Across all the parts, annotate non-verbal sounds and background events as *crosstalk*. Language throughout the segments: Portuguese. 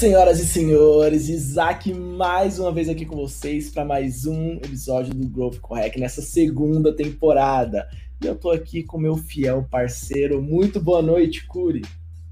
Senhoras e senhores, Isaac mais uma vez aqui com vocês para mais um episódio do Growth Correct nessa segunda temporada. E eu tô aqui com meu fiel parceiro. Muito boa noite, Curi.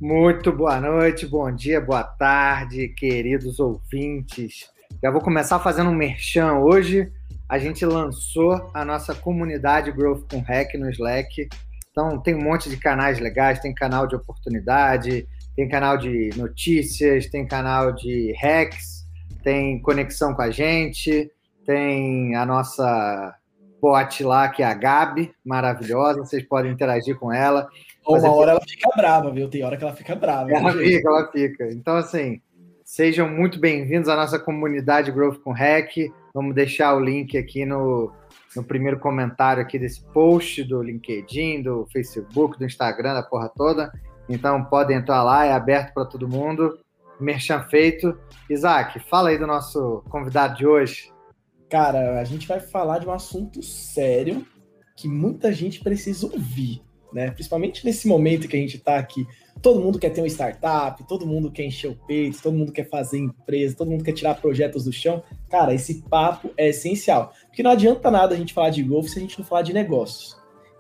Muito boa noite, bom dia, boa tarde, queridos ouvintes. Já vou começar fazendo um merchan. Hoje a gente lançou a nossa comunidade Growth com Hack no Slack. Então tem um monte de canais legais, tem canal de oportunidade, tem canal de notícias, tem canal de hacks, tem conexão com a gente, tem a nossa bot lá, que é a Gabi, maravilhosa, vocês podem interagir com ela. Uma hora ela fica brava, viu? Tem hora que ela fica brava. Ela fica, ela fica. Então, assim, sejam muito bem-vindos à nossa comunidade Growth com Hack. Vamos deixar o link aqui no, no primeiro comentário aqui desse post do LinkedIn, do Facebook, do Instagram, da porra toda. Então podem entrar lá, é aberto para todo mundo. Merchan feito. Isaac, fala aí do nosso convidado de hoje. Cara, a gente vai falar de um assunto sério que muita gente precisa ouvir, né? Principalmente nesse momento que a gente está aqui. Todo mundo quer ter uma startup, todo mundo quer encher o peito, todo mundo quer fazer empresa, todo mundo quer tirar projetos do chão. Cara, esse papo é essencial. Porque não adianta nada a gente falar de golfe se a gente não falar de negócios.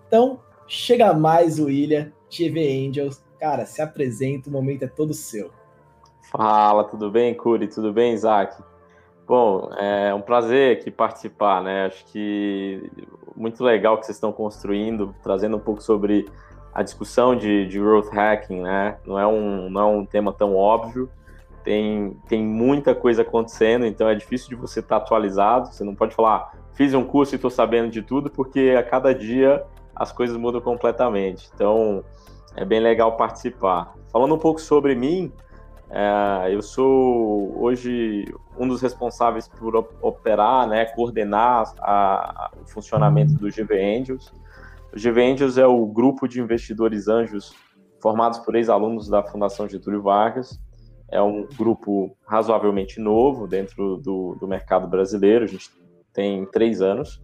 Então, chega mais William, TV Angels, Cara, se apresenta, o momento é todo seu. Fala, tudo bem, Curi? Tudo bem, Isaac? Bom, é um prazer aqui participar, né? Acho que muito legal que vocês estão construindo, trazendo um pouco sobre a discussão de, de growth hacking, né? Não é um, não é um tema tão óbvio, tem, tem muita coisa acontecendo, então é difícil de você estar atualizado. Você não pode falar, fiz um curso e estou sabendo de tudo, porque a cada dia as coisas mudam completamente. Então, é bem legal participar. Falando um pouco sobre mim, é, eu sou hoje um dos responsáveis por operar, né, coordenar a, a, o funcionamento do GV Angels. O GV Angels é o grupo de investidores anjos formados por ex-alunos da Fundação Getúlio Vargas. É um grupo razoavelmente novo dentro do, do mercado brasileiro, a gente tem três anos.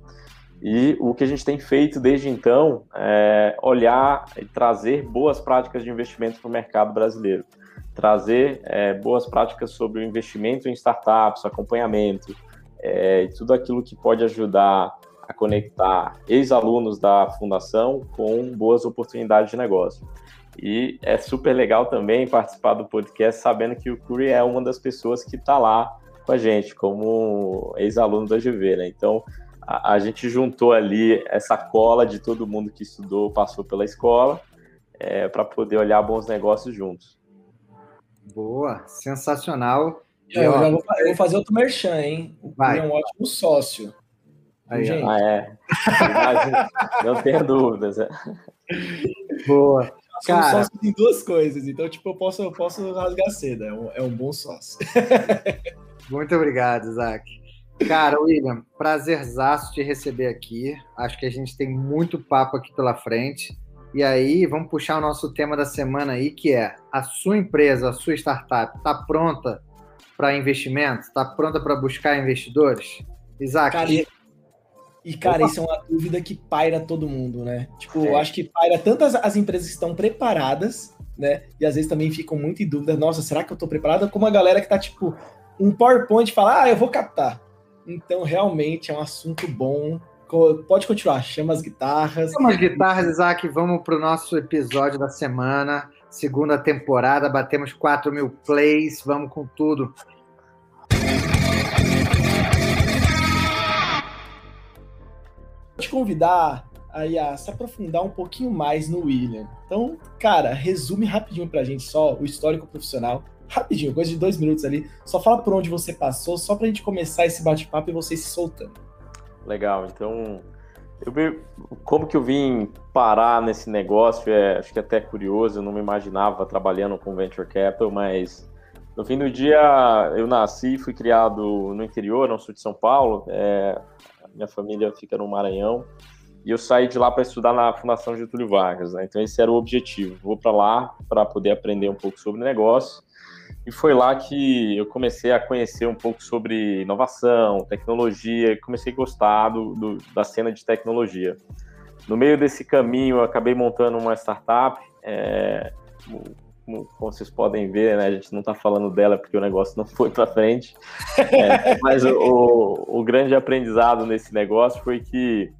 E o que a gente tem feito desde então é olhar e trazer boas práticas de investimento para o mercado brasileiro. Trazer é, boas práticas sobre o investimento em startups, acompanhamento, é, e tudo aquilo que pode ajudar a conectar ex-alunos da fundação com boas oportunidades de negócio. E é super legal também participar do podcast sabendo que o Curi é uma das pessoas que está lá com a gente, como ex-aluno da GV, né? Então, a, a, gente juntou ali essa cola de todo mundo que estudou, passou pela escola, é, para poder olhar bons negócios juntos. Boa, sensacional. É, eu, já vou, eu vou fazer outro merchan, hein? O Vai. é um ótimo sócio. Aí, gente. Ah, é. Imagina, não tenho dúvidas. É. Boa. Cara, sócio tem duas coisas, então, tipo, eu posso, eu posso rasgar cedo, é um, é um bom sócio. Muito obrigado, Isaac. Cara, William, prazerzaço te receber aqui. Acho que a gente tem muito papo aqui pela frente. E aí, vamos puxar o nosso tema da semana aí, que é a sua empresa, a sua startup, está pronta para investimento? Está pronta para buscar investidores? Isaac. Cara, e, e, cara, isso é uma dúvida que paira todo mundo, né? Tipo, é. eu acho que paira tantas as empresas que estão preparadas, né? E às vezes também ficam muito em dúvida, nossa, será que eu estou preparada? Como a galera que está tipo, um PowerPoint fala, ah, eu vou captar. Então, realmente é um assunto bom. Pode continuar, chama as guitarras. Chama as guitarras, Isaac. Vamos para o nosso episódio da semana, segunda temporada. Batemos 4 mil plays, vamos com tudo. Vou te convidar aí a se aprofundar um pouquinho mais no William. Então, cara, resume rapidinho para a gente só o histórico profissional rapidinho, coisa de dois minutos ali. Só fala por onde você passou, só pra gente começar esse bate-papo e você se soltando. Legal, então. Eu vi, como que eu vim parar nesse negócio, é, acho que é até curioso, eu não me imaginava trabalhando com Venture Capital, mas no fim do dia eu nasci, fui criado no interior, não sou de São Paulo, é, minha família fica no Maranhão, e eu saí de lá para estudar na Fundação Getúlio Vargas, né? então esse era o objetivo, vou para lá para poder aprender um pouco sobre negócio, e foi lá que eu comecei a conhecer um pouco sobre inovação, tecnologia, e comecei a gostar do, do, da cena de tecnologia. No meio desse caminho, eu acabei montando uma startup. É, como, como vocês podem ver, né, a gente não está falando dela porque o negócio não foi para frente. É, *laughs* mas o, o, grande aprendizado nesse negócio foi que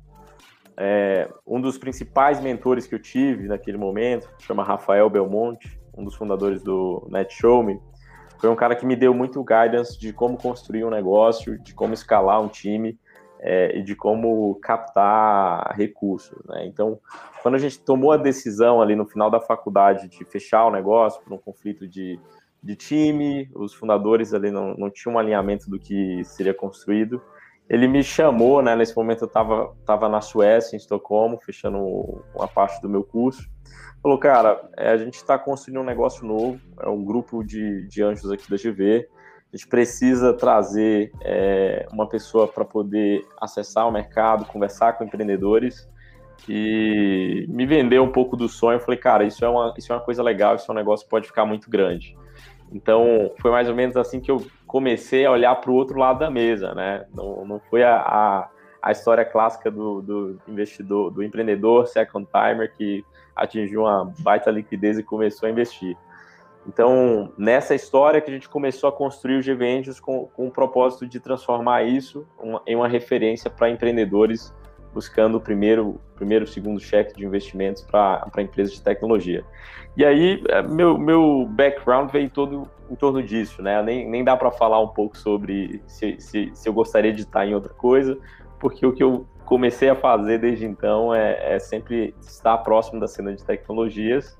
é, um dos principais mentores que eu tive naquele momento, chama Rafael Belmonte, um dos fundadores do NetShowMe, foi um cara que me deu muito guidance de como construir um negócio, de como escalar um time é, e de como captar recursos. Né? Então, quando a gente tomou a decisão ali no final da faculdade de fechar o negócio por um conflito de, de time, os fundadores ali não, não tinham um alinhamento do que seria construído. Ele me chamou, né? Nesse momento eu estava tava na Suécia, em Estocolmo, fechando uma parte do meu curso. Falou, cara, é, a gente está construindo um negócio novo, é um grupo de, de anjos aqui da GV, a gente precisa trazer é, uma pessoa para poder acessar o mercado, conversar com empreendedores e me vender um pouco do sonho. Eu falei, cara, isso é uma, isso é uma coisa legal, isso é um negócio que pode ficar muito grande. Então, foi mais ou menos assim que eu comecei a olhar para o outro lado da mesa, né? Não, não foi a, a, a história clássica do, do, investidor, do empreendedor second timer que atingiu uma baita liquidez e começou a investir. Então, nessa história que a gente começou a construir o GVentus com, com o propósito de transformar isso em uma referência para empreendedores buscando o primeiro, primeiro segundo cheque de investimentos para empresas de tecnologia. E aí, é, meu, meu background veio todo em torno disso, né? Nem, nem dá para falar um pouco sobre se, se, se, eu gostaria de estar em outra coisa, porque o que eu comecei a fazer desde então é, é sempre estar próximo da cena de tecnologias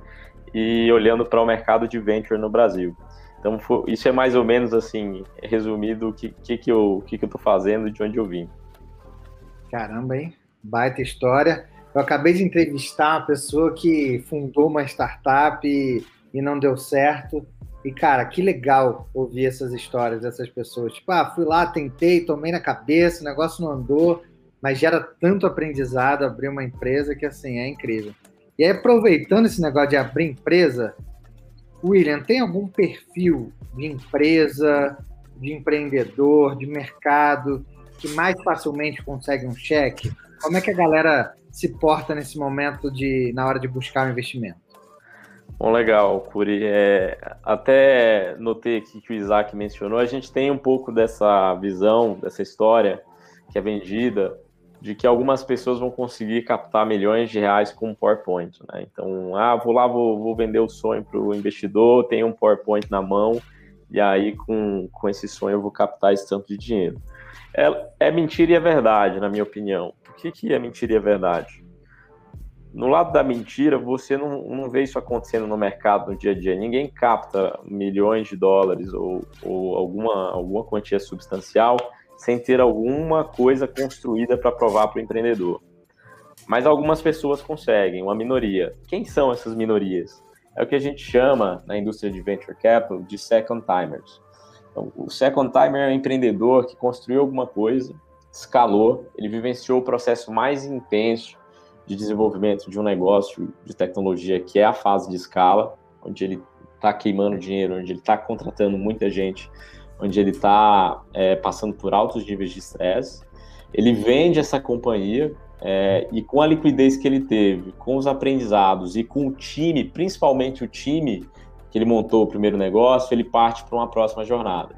e olhando para o mercado de venture no Brasil. Então, isso é mais ou menos assim, resumido, o que, que, que eu que, que eu estou fazendo e de onde eu vim. Caramba, hein? Baita história. Eu acabei de entrevistar uma pessoa que fundou uma startup e, e não deu certo. E, cara, que legal ouvir essas histórias dessas pessoas. Tipo, ah, fui lá, tentei, tomei na cabeça, o negócio não andou, mas gera tanto aprendizado abrir uma empresa que, assim, é incrível. E aí, aproveitando esse negócio de abrir empresa, William, tem algum perfil de empresa, de empreendedor, de mercado que mais facilmente consegue um cheque? Como é que a galera se porta nesse momento de na hora de buscar um investimento? Bom, legal, Curi. É, até notei aqui que o Isaac mencionou, a gente tem um pouco dessa visão, dessa história que é vendida de que algumas pessoas vão conseguir captar milhões de reais com um PowerPoint. Né? Então, ah, vou lá, vou, vou vender o sonho para o investidor, tenho um PowerPoint na mão, e aí com, com esse sonho eu vou captar esse tanto de dinheiro. É, é mentira e é verdade, na minha opinião. Por que, que é mentira e é verdade? No lado da mentira, você não, não vê isso acontecendo no mercado no dia a dia. Ninguém capta milhões de dólares ou, ou alguma, alguma quantia substancial sem ter alguma coisa construída para provar para o empreendedor. Mas algumas pessoas conseguem, uma minoria. Quem são essas minorias? É o que a gente chama na indústria de venture capital de second timers. Então, o second timer é um empreendedor que construiu alguma coisa, escalou, ele vivenciou o processo mais intenso de desenvolvimento de um negócio de tecnologia, que é a fase de escala, onde ele está queimando dinheiro, onde ele está contratando muita gente onde ele está é, passando por altos níveis de estresse. Ele vende essa companhia é, e com a liquidez que ele teve, com os aprendizados e com o time, principalmente o time que ele montou o primeiro negócio, ele parte para uma próxima jornada.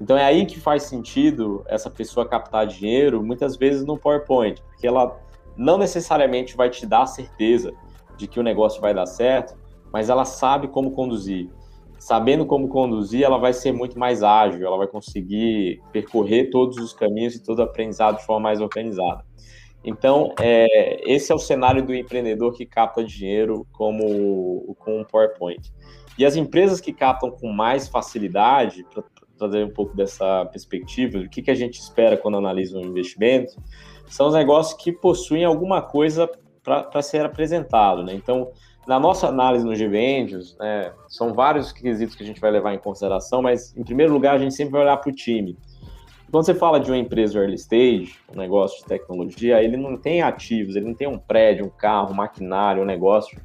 Então é aí que faz sentido essa pessoa captar dinheiro, muitas vezes no PowerPoint, porque ela não necessariamente vai te dar a certeza de que o negócio vai dar certo, mas ela sabe como conduzir sabendo como conduzir, ela vai ser muito mais ágil, ela vai conseguir percorrer todos os caminhos e todo o aprendizado de forma mais organizada. Então, é, esse é o cenário do empreendedor que capta dinheiro como com um PowerPoint. E as empresas que captam com mais facilidade, trazer um pouco dessa perspectiva, o que, que a gente espera quando analisa um investimento, são os negócios que possuem alguma coisa para ser apresentado. Né? Então, na nossa análise no GVengines, né, são vários quesitos que a gente vai levar em consideração, mas em primeiro lugar a gente sempre vai olhar para o time. Quando você fala de uma empresa early stage, um negócio de tecnologia, ele não tem ativos, ele não tem um prédio, um carro, um maquinário, um negócio.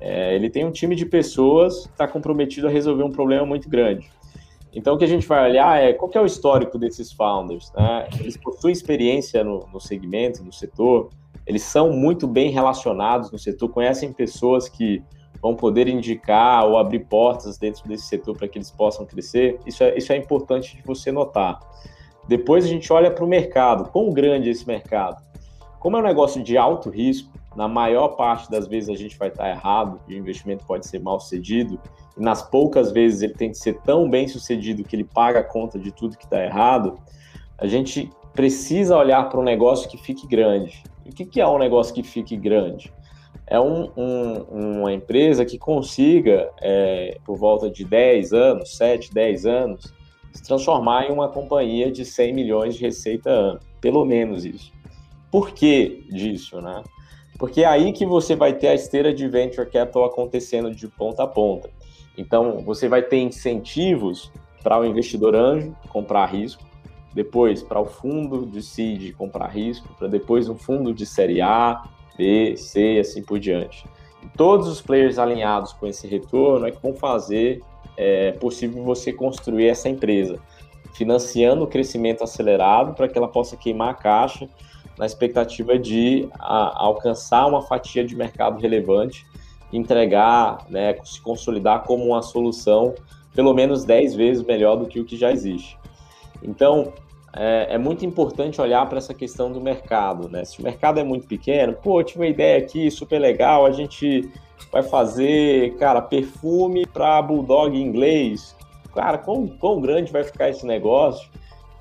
É, ele tem um time de pessoas que está comprometido a resolver um problema muito grande. Então, o que a gente vai olhar é qual é o histórico desses founders. Né? Eles possuem experiência no, no segmento, no setor, eles são muito bem relacionados no setor, conhecem pessoas que vão poder indicar ou abrir portas dentro desse setor para que eles possam crescer. Isso é, isso é importante de você notar. Depois a gente olha para o mercado. Quão grande é esse mercado? Como é um negócio de alto risco, na maior parte das vezes a gente vai estar errado e o investimento pode ser mal sucedido, e nas poucas vezes ele tem que ser tão bem sucedido que ele paga a conta de tudo que está errado, a gente precisa olhar para um negócio que fique grande. E o que, que é um negócio que fique grande? É um, um, uma empresa que consiga, é, por volta de 10 anos, 7, 10 anos, se transformar em uma companhia de 100 milhões de receita ano. Pelo menos isso. Por que disso, né? Porque é aí que você vai ter a esteira de venture capital acontecendo de ponta a ponta. Então, você vai ter incentivos para o investidor anjo comprar risco, depois para o fundo de seed comprar risco, para depois um fundo de série A, B, C e assim por diante. E todos os players alinhados com esse retorno é que vão fazer é, possível você construir essa empresa, financiando o crescimento acelerado para que ela possa queimar a caixa na expectativa de a, alcançar uma fatia de mercado relevante, entregar, né, se consolidar como uma solução pelo menos 10 vezes melhor do que o que já existe. Então, é, é muito importante olhar para essa questão do mercado. Né? Se o mercado é muito pequeno, pô, tive uma ideia aqui super legal, a gente vai fazer, cara, perfume para bulldog inglês. Cara, quão, quão grande vai ficar esse negócio?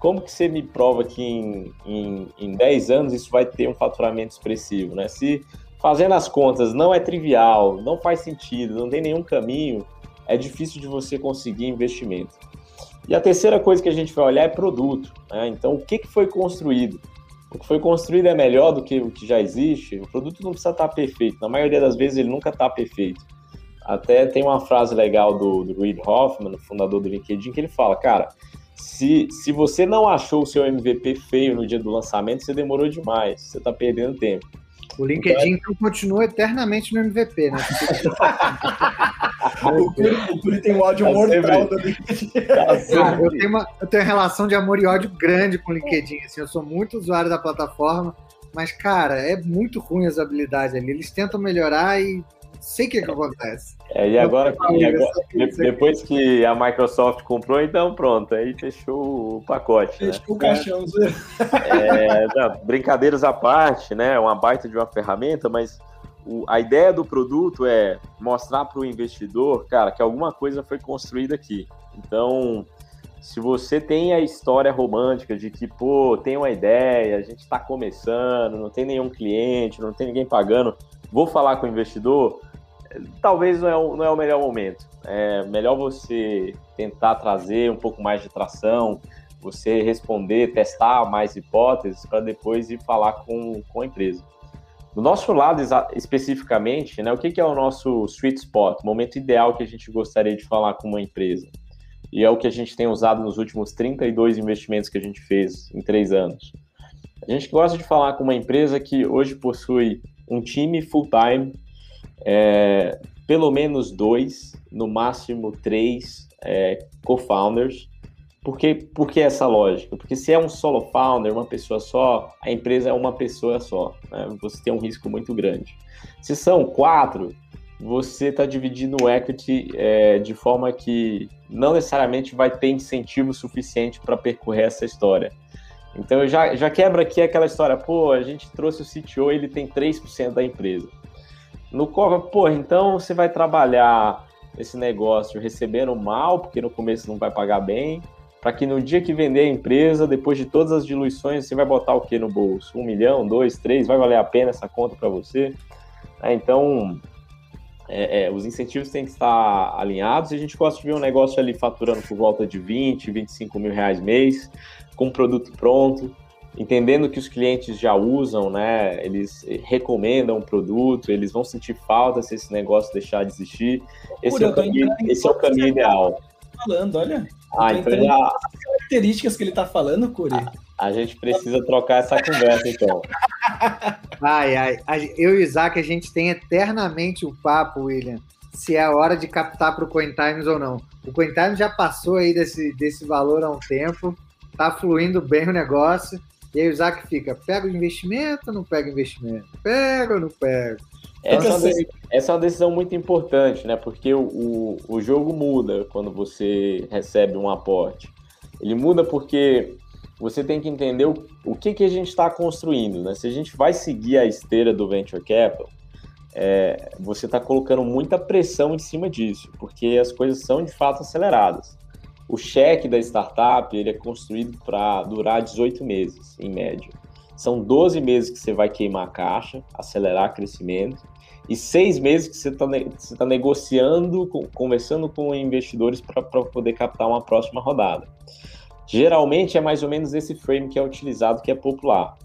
como que você me prova que em, em, em 10 anos isso vai ter um faturamento expressivo, né? Se fazendo as contas não é trivial, não faz sentido, não tem nenhum caminho, é difícil de você conseguir investimento. E a terceira coisa que a gente vai olhar é produto. Né? Então, o que, que foi construído? O que foi construído é melhor do que o que já existe? O produto não precisa estar perfeito. Na maioria das vezes, ele nunca está perfeito. Até tem uma frase legal do, do Reid Hoffman, fundador do LinkedIn, que ele fala, cara, se, se você não achou o seu MVP feio no dia do lançamento, você demorou demais, você está perdendo tempo. O LinkedIn então, continua eternamente no MVP, né? *laughs* o, Curi, tem um ódio tá mortal do LinkedIn. Tá eu, tenho uma, eu tenho uma relação de amor e ódio grande com o LinkedIn. Assim, eu sou muito usuário da plataforma, mas, cara, é muito ruim as habilidades ali. Eles tentam melhorar e sei o que, que acontece. É, e agora, e agora depois que a Microsoft comprou, então pronto, aí fechou o pacote. Né? Fechou né? o caixão. É, não, brincadeiras à parte, né? É uma baita de uma ferramenta, mas o, a ideia do produto é mostrar para o investidor, cara, que alguma coisa foi construída aqui. Então, se você tem a história romântica de que, pô, tem uma ideia, a gente está começando, não tem nenhum cliente, não tem ninguém pagando, vou falar com o investidor, talvez não é, o, não é o melhor momento. É melhor você tentar trazer um pouco mais de tração, você responder, testar mais hipóteses para depois ir falar com, com a empresa. Do nosso lado, especificamente, né, o que, que é o nosso sweet spot, momento ideal que a gente gostaria de falar com uma empresa? E é o que a gente tem usado nos últimos 32 investimentos que a gente fez em três anos. A gente gosta de falar com uma empresa que hoje possui um time full-time é, pelo menos dois, no máximo três é, co-founders. Por que, por que essa lógica? Porque se é um solo founder, uma pessoa só, a empresa é uma pessoa só. Né? Você tem um risco muito grande. Se são quatro, você está dividindo o equity é, de forma que não necessariamente vai ter incentivo suficiente para percorrer essa história. Então já, já quebra aqui aquela história, pô, a gente trouxe o CTO, ele tem 3% da empresa. No Coca, pô, então você vai trabalhar esse negócio recebendo mal, porque no começo não vai pagar bem, para que no dia que vender a empresa, depois de todas as diluições, você vai botar o que no bolso? Um milhão, dois, três? Vai valer a pena essa conta para você? É, então, é, é, os incentivos têm que estar alinhados e a gente gosta de ver um negócio ali faturando por volta de 20, 25 mil reais mês, com o produto pronto, entendendo que os clientes já usam, né? Eles recomendam o produto, eles vão sentir falta se esse negócio deixar de existir. Esse Pura, é o caminho, esse é o caminho ideal. Falando, olha. Ah, então já... As características que ele está falando, Curi. A, a, gente precisa trocar essa conversa, então. *laughs* Ai, ai. Eu e o Isaac, a gente tem eternamente o papo, William, se é a hora de captar para o CoinTimes ou não. O CoinTimes já passou aí desse, desse valor há um tempo, tá fluindo bem o negócio. E aí o Isaac fica, pega o investimento ou não pega o investimento? Pega ou não pega? Essa é, uma decisão, essa é uma decisão muito importante, né? Porque o, o, o jogo muda quando você recebe um aporte. Ele muda porque você tem que entender o, o que, que a gente está construindo, né? Se a gente vai seguir a esteira do Venture Capital, é, você está colocando muita pressão em cima disso, porque as coisas são de fato aceleradas. O cheque da startup ele é construído para durar 18 meses, em média. São 12 meses que você vai queimar a caixa, acelerar crescimento, e seis meses que você está tá negociando, conversando com investidores para poder captar uma próxima rodada. Geralmente é mais ou menos esse frame que é utilizado, que é popular.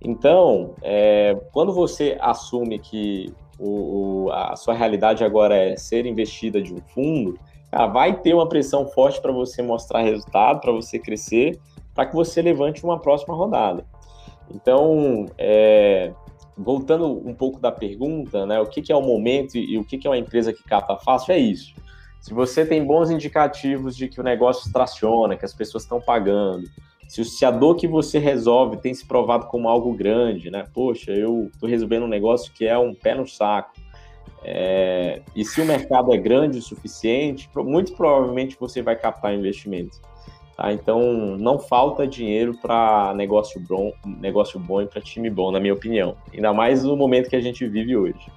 Então, é, quando você assume que o, o, a sua realidade agora é ser investida de um fundo, cara, vai ter uma pressão forte para você mostrar resultado, para você crescer, para que você levante uma próxima rodada. Então, é, voltando um pouco da pergunta, né, o que, que é o momento e, e o que, que é uma empresa que capta fácil, é isso. Se você tem bons indicativos de que o negócio traciona, que as pessoas estão pagando, se, se a dor que você resolve tem se provado como algo grande, né? Poxa, eu estou resolvendo um negócio que é um pé no saco. É, e se o mercado é grande o suficiente, muito provavelmente você vai captar investimento. Tá? Então, não falta dinheiro para negócio bom, negócio bom e para time bom, na minha opinião. Ainda mais no momento que a gente vive hoje.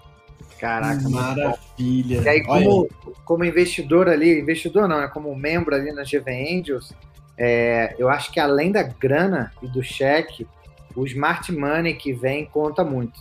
Caraca, maravilha. E aí, como, como investidor ali, investidor não, é como membro ali na GV Angels, é, eu acho que além da grana e do cheque, o smart money que vem conta muito.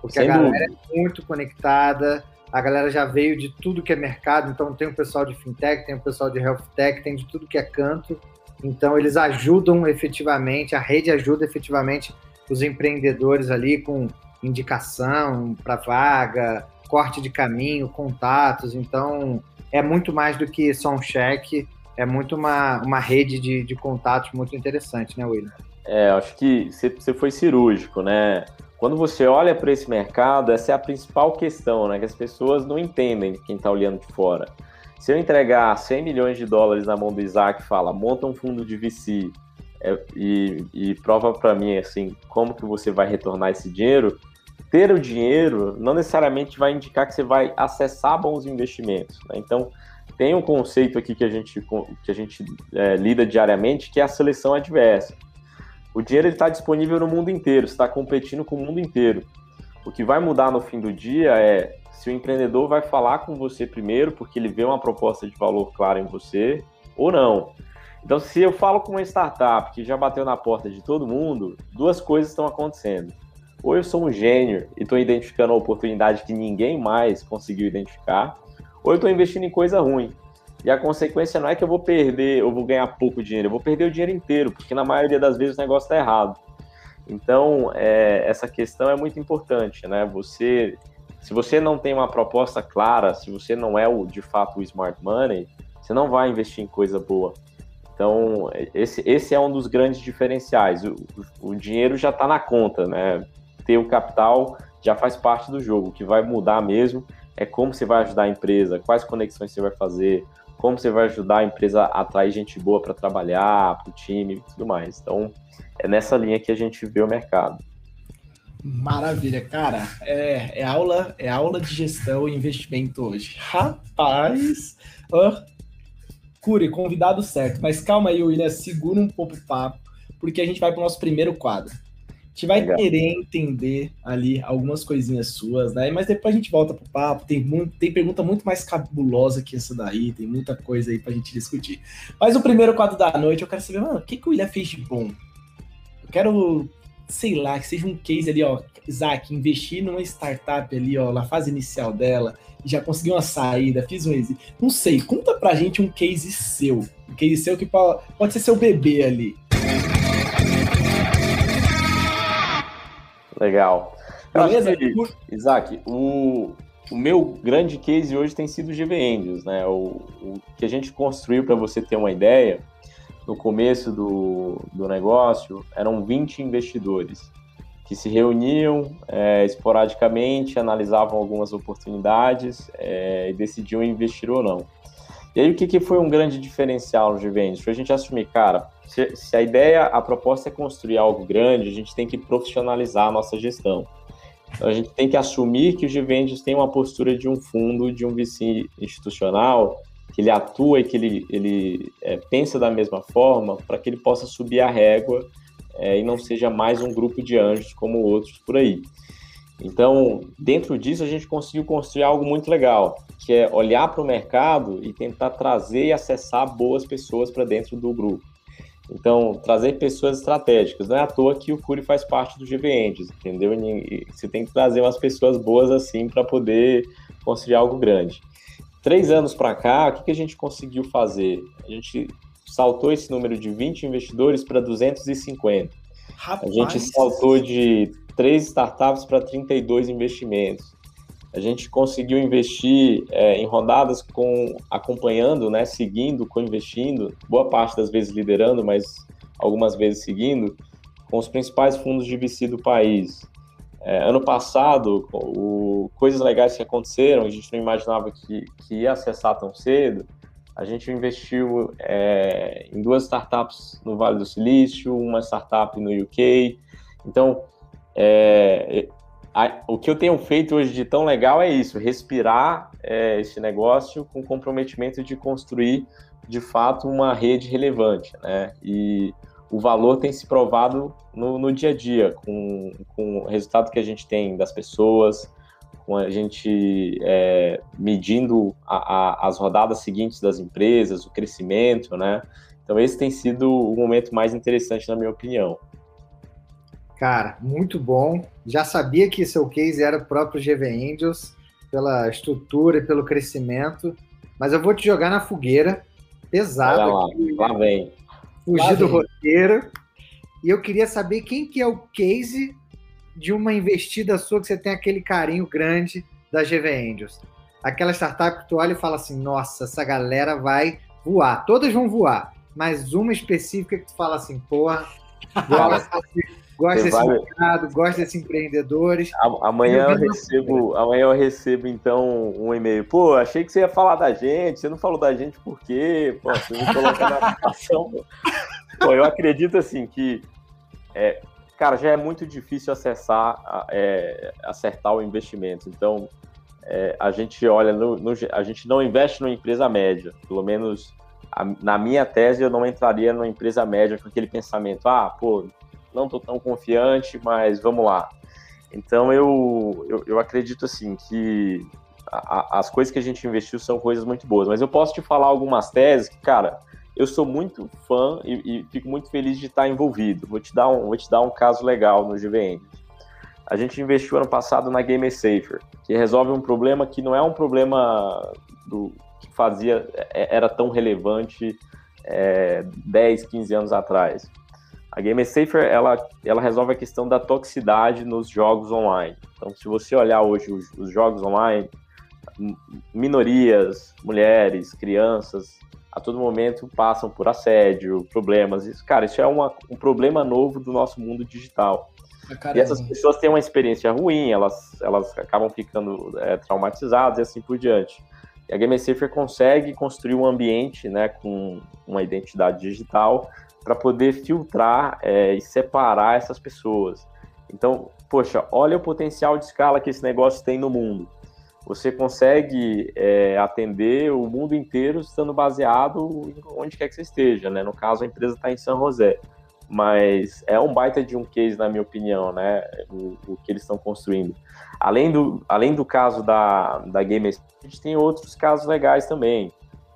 Porque Sem a galera dúvida. é muito conectada, a galera já veio de tudo que é mercado, então tem o pessoal de fintech, tem o pessoal de health tech, tem de tudo que é canto. Então eles ajudam efetivamente, a rede ajuda efetivamente os empreendedores ali com indicação para vaga, corte de caminho, contatos. Então, é muito mais do que só um cheque, é muito uma, uma rede de, de contatos muito interessante, né, William? É, acho que você foi cirúrgico, né? Quando você olha para esse mercado, essa é a principal questão, né? Que as pessoas não entendem quem está olhando de fora. Se eu entregar 100 milhões de dólares na mão do Isaac e fala, monta um fundo de VC é, e, e prova para mim, assim, como que você vai retornar esse dinheiro, ter o dinheiro não necessariamente vai indicar que você vai acessar bons investimentos. Né? Então, tem um conceito aqui que a gente, que a gente é, lida diariamente, que é a seleção adversa. O dinheiro está disponível no mundo inteiro, está competindo com o mundo inteiro. O que vai mudar no fim do dia é se o empreendedor vai falar com você primeiro, porque ele vê uma proposta de valor clara em você, ou não. Então, se eu falo com uma startup que já bateu na porta de todo mundo, duas coisas estão acontecendo ou eu sou um gênio e estou identificando a oportunidade que ninguém mais conseguiu identificar, ou eu estou investindo em coisa ruim. E a consequência não é que eu vou perder, eu vou ganhar pouco dinheiro, eu vou perder o dinheiro inteiro, porque na maioria das vezes o negócio está errado. Então, é, essa questão é muito importante, né? Você, se você não tem uma proposta clara, se você não é o, de fato o smart money, você não vai investir em coisa boa. Então, esse, esse é um dos grandes diferenciais. O, o dinheiro já está na conta, né? ter o capital já faz parte do jogo. O que vai mudar mesmo é como você vai ajudar a empresa, quais conexões você vai fazer, como você vai ajudar a empresa a atrair gente boa para trabalhar, para o time e tudo mais. Então, é nessa linha que a gente vê o mercado. Maravilha, cara. É, é aula, é aula de gestão e investimento hoje. Rapaz, oh, Cure, convidado certo. Mas calma aí, William, segura um pouco o papo, porque a gente vai para o nosso primeiro quadro gente vai Legal. querer entender ali algumas coisinhas suas, né? Mas depois a gente volta pro papo. Tem, muito, tem pergunta muito mais cabulosa que essa daí, tem muita coisa aí pra gente discutir. Mas o primeiro quadro da noite, eu quero saber, mano, o que, que o William fez de bom? Eu quero, sei lá, que seja um case ali, ó. Isaac, investir numa startup ali, ó, na fase inicial dela, já consegui uma saída, fiz um exit. Não sei, conta pra gente um case seu. Um case seu que pode, pode ser seu bebê ali. Legal. Beleza? Que, Isaac, o, o meu grande case hoje tem sido o GV Angels, né? O, o que a gente construiu, para você ter uma ideia, no começo do, do negócio, eram 20 investidores que se reuniam é, esporadicamente, analisavam algumas oportunidades é, e decidiam investir ou não. E aí, o que, que foi um grande diferencial no Givendes? Foi a gente assumir, cara, se, se, a ideia, a proposta é construir algo grande, a gente tem que profissionalizar a nossa gestão. Então, a gente tem que assumir que o G-Vendes tem uma postura de um fundo, de um VC institucional, que ele atua e que ele, ele é, pensa da mesma forma para que ele possa subir a régua é, e não seja mais um grupo de anjos como outros por aí. Então, dentro disso, a gente conseguiu construir algo muito legal, que é olhar para o mercado e tentar trazer e acessar boas pessoas para dentro do grupo. Então, trazer pessoas estratégicas. Não é à toa que o Curi faz parte do GV entendeu? E você tem que trazer umas pessoas boas assim para poder construir algo grande. Três anos para cá, o que, que a gente conseguiu fazer? A gente saltou esse número de 20 investidores para 250. Rapaz. A gente saltou de três startups para 32 investimentos. A gente conseguiu investir é, em rodadas com acompanhando, né, seguindo, co-investindo, boa parte das vezes liderando, mas algumas vezes seguindo, com os principais fundos de VC do país. É, ano passado, o, coisas legais que aconteceram, a gente não imaginava que, que ia acessar tão cedo. A gente investiu é, em duas startups no Vale do Silício, uma startup no UK. Então, é, o que eu tenho feito hoje de tão legal é isso: respirar é, esse negócio com comprometimento de construir de fato uma rede relevante, né? E o valor tem se provado no, no dia a dia, com, com o resultado que a gente tem das pessoas, com a gente é, medindo a, a, as rodadas seguintes das empresas, o crescimento, né? Então esse tem sido o momento mais interessante, na minha opinião. Cara, muito bom. Já sabia que seu case era o próprio GV Angels, pela estrutura e pelo crescimento, mas eu vou te jogar na fogueira, pesado. Lá, aqui, lá vem. Fugir lá do vem. roteiro. E eu queria saber quem que é o case de uma investida sua que você tem aquele carinho grande da GV Angels. Aquela startup que tu olha e fala assim, nossa, essa galera vai voar. Todas vão voar, mas uma específica que tu fala assim, porra, *laughs* gosta desse vai... mercado, gosta desses empreendedores. Amanhã eu recebo, amanhã eu recebo então um e-mail. Pô, achei que você ia falar da gente, você não falou da gente por quê? Pô, você me coloca na situação. Pô, eu acredito assim que é, cara, já é muito difícil acessar, é, acertar o investimento. Então, é, a gente olha, no, no, a gente não investe numa empresa média. Pelo menos a, na minha tese, eu não entraria numa empresa média com aquele pensamento, ah, pô, não estou tão confiante, mas vamos lá. Então eu, eu, eu acredito assim que a, as coisas que a gente investiu são coisas muito boas, mas eu posso te falar algumas teses que, cara, eu sou muito fã e, e fico muito feliz de estar envolvido. Vou te dar um, vou te dar um caso legal no GVN. A gente investiu ano passado na Game Safer, que resolve um problema que não é um problema do, que fazia é, era tão relevante é, 10, 15 anos atrás. A Game Safer ela, ela resolve a questão da toxicidade nos jogos online. Então, se você olhar hoje os, os jogos online, minorias, mulheres, crianças, a todo momento passam por assédio, problemas. Isso, cara, isso é uma, um problema novo do nosso mundo digital. Ah, e essas pessoas têm uma experiência ruim, elas, elas acabam ficando é, traumatizadas e assim por diante. E a Game Safer consegue construir um ambiente né, com uma identidade digital para poder filtrar é, e separar essas pessoas. Então, poxa, olha o potencial de escala que esse negócio tem no mundo. Você consegue é, atender o mundo inteiro estando baseado onde quer que você esteja, né? No caso, a empresa está em São José. Mas é um baita de um case, na minha opinião, né? O, o que eles estão construindo. Além do, além do caso da, da Game a gente tem outros casos legais também.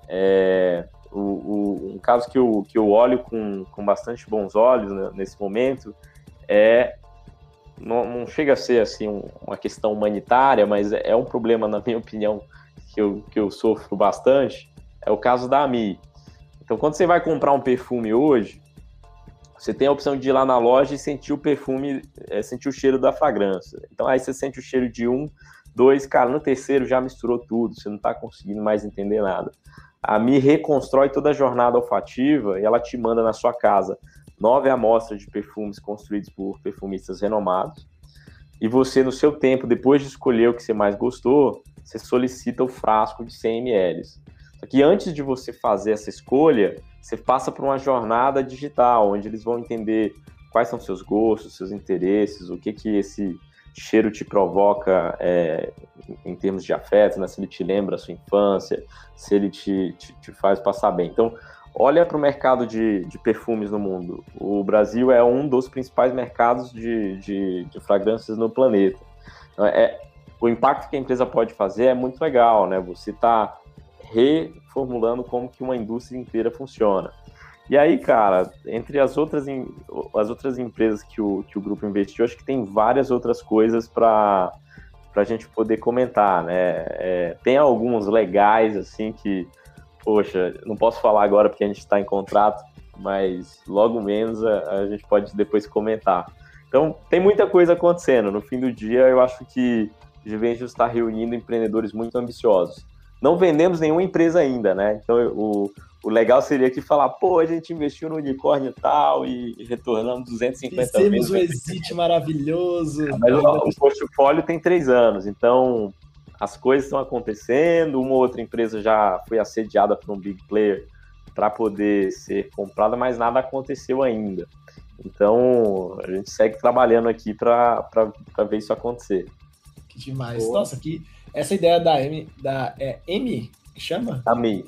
É, o, o, um caso que eu, que eu olho com, com bastante bons olhos né, nesse momento é não, não, chega a ser assim um, uma questão humanitária, mas é, é, um problema, na minha opinião, que eu, que eu sofro bastante, é o caso da AMI. Então, quando você vai comprar um perfume hoje, você tem a opção de ir lá na loja e sentir o perfume, é, sentir o cheiro da fragrância. Então, aí você sente o cheiro de um, dois, cara, no terceiro já misturou tudo, você não está conseguindo mais entender nada a Mi reconstrói toda a jornada olfativa e ela te manda na sua casa nove amostras de perfumes construídos por perfumistas renomados. E você, no seu tempo, depois de escolher o que você mais gostou, você solicita o frasco de 100 ml. Só que antes de você fazer essa escolha, você passa por uma jornada digital, onde eles vão entender quais são seus gostos, seus interesses, o que que esse cheiro te provoca é, em termos de afeto, né? se ele te lembra a sua infância, se ele te, te, te faz passar bem. Então, olha para o mercado de, de, perfumes no mundo. O Brasil é um dos principais mercados de, de, de fragrâncias no planeta. Então, é, o impacto que a empresa pode fazer é muito legal, né? Você está reformulando como que uma indústria inteira funciona. E aí, cara, entre as outras, as outras empresas que o, que o grupo investiu, acho que tem várias outras coisas para a gente poder comentar, né? É, tem alguns legais, assim, que, poxa, não posso falar agora porque a gente está em contrato, mas logo menos a, a, gente pode depois comentar. Então, tem muita coisa acontecendo. No fim do dia, eu acho que Juventus está reunindo empreendedores muito ambiciosos. Não vendemos nenhuma empresa ainda, né? Então, o, o legal seria aqui falar, pô, a gente investiu no unicórnio e tal e retornamos 250 Fizemos um exit maravilhoso. *laughs* Mas ó, o portfólio tem três anos, então as coisas estão acontecendo, uma ou outra empresa já foi assediada por um big player para poder ser comprada, mas nada aconteceu ainda. Então, a gente segue trabalhando aqui para ver isso acontecer. Que demais. Pô. Nossa, que essa ideia da M, da é, M, que chama? A Mi.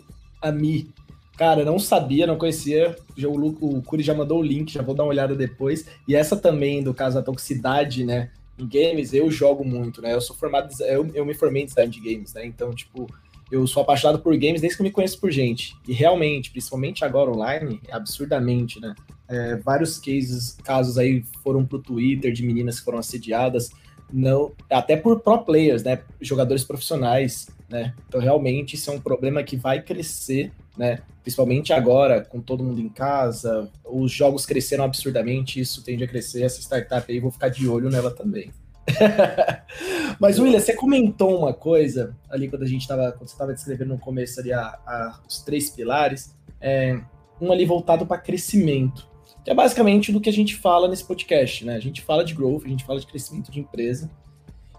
Cara, não sabia, não conhecia. O, o Curi já mandou o link, já vou dar uma olhada depois. E essa também, do caso da toxicidade, né? Em games, eu jogo muito, né? Eu sou formado, eu, eu me formei em design de games, né? Então, tipo, eu sou apaixonado por games desde que eu me conheço por gente. E realmente, principalmente agora online, absurdamente, né? É, vários cases, casos aí foram pro Twitter de meninas que foram assediadas não até por pro players, né, jogadores profissionais, né? Então realmente isso é um problema que vai crescer, né? Principalmente agora com todo mundo em casa, os jogos cresceram absurdamente, isso tende a crescer essa startup aí, vou ficar de olho nela também. *laughs* Mas William, você comentou uma coisa ali quando a gente estava, quando você estava descrevendo no começo ali a, a, os três pilares, é, um ali voltado para crescimento que é basicamente do que a gente fala nesse podcast, né? A gente fala de growth, a gente fala de crescimento de empresa.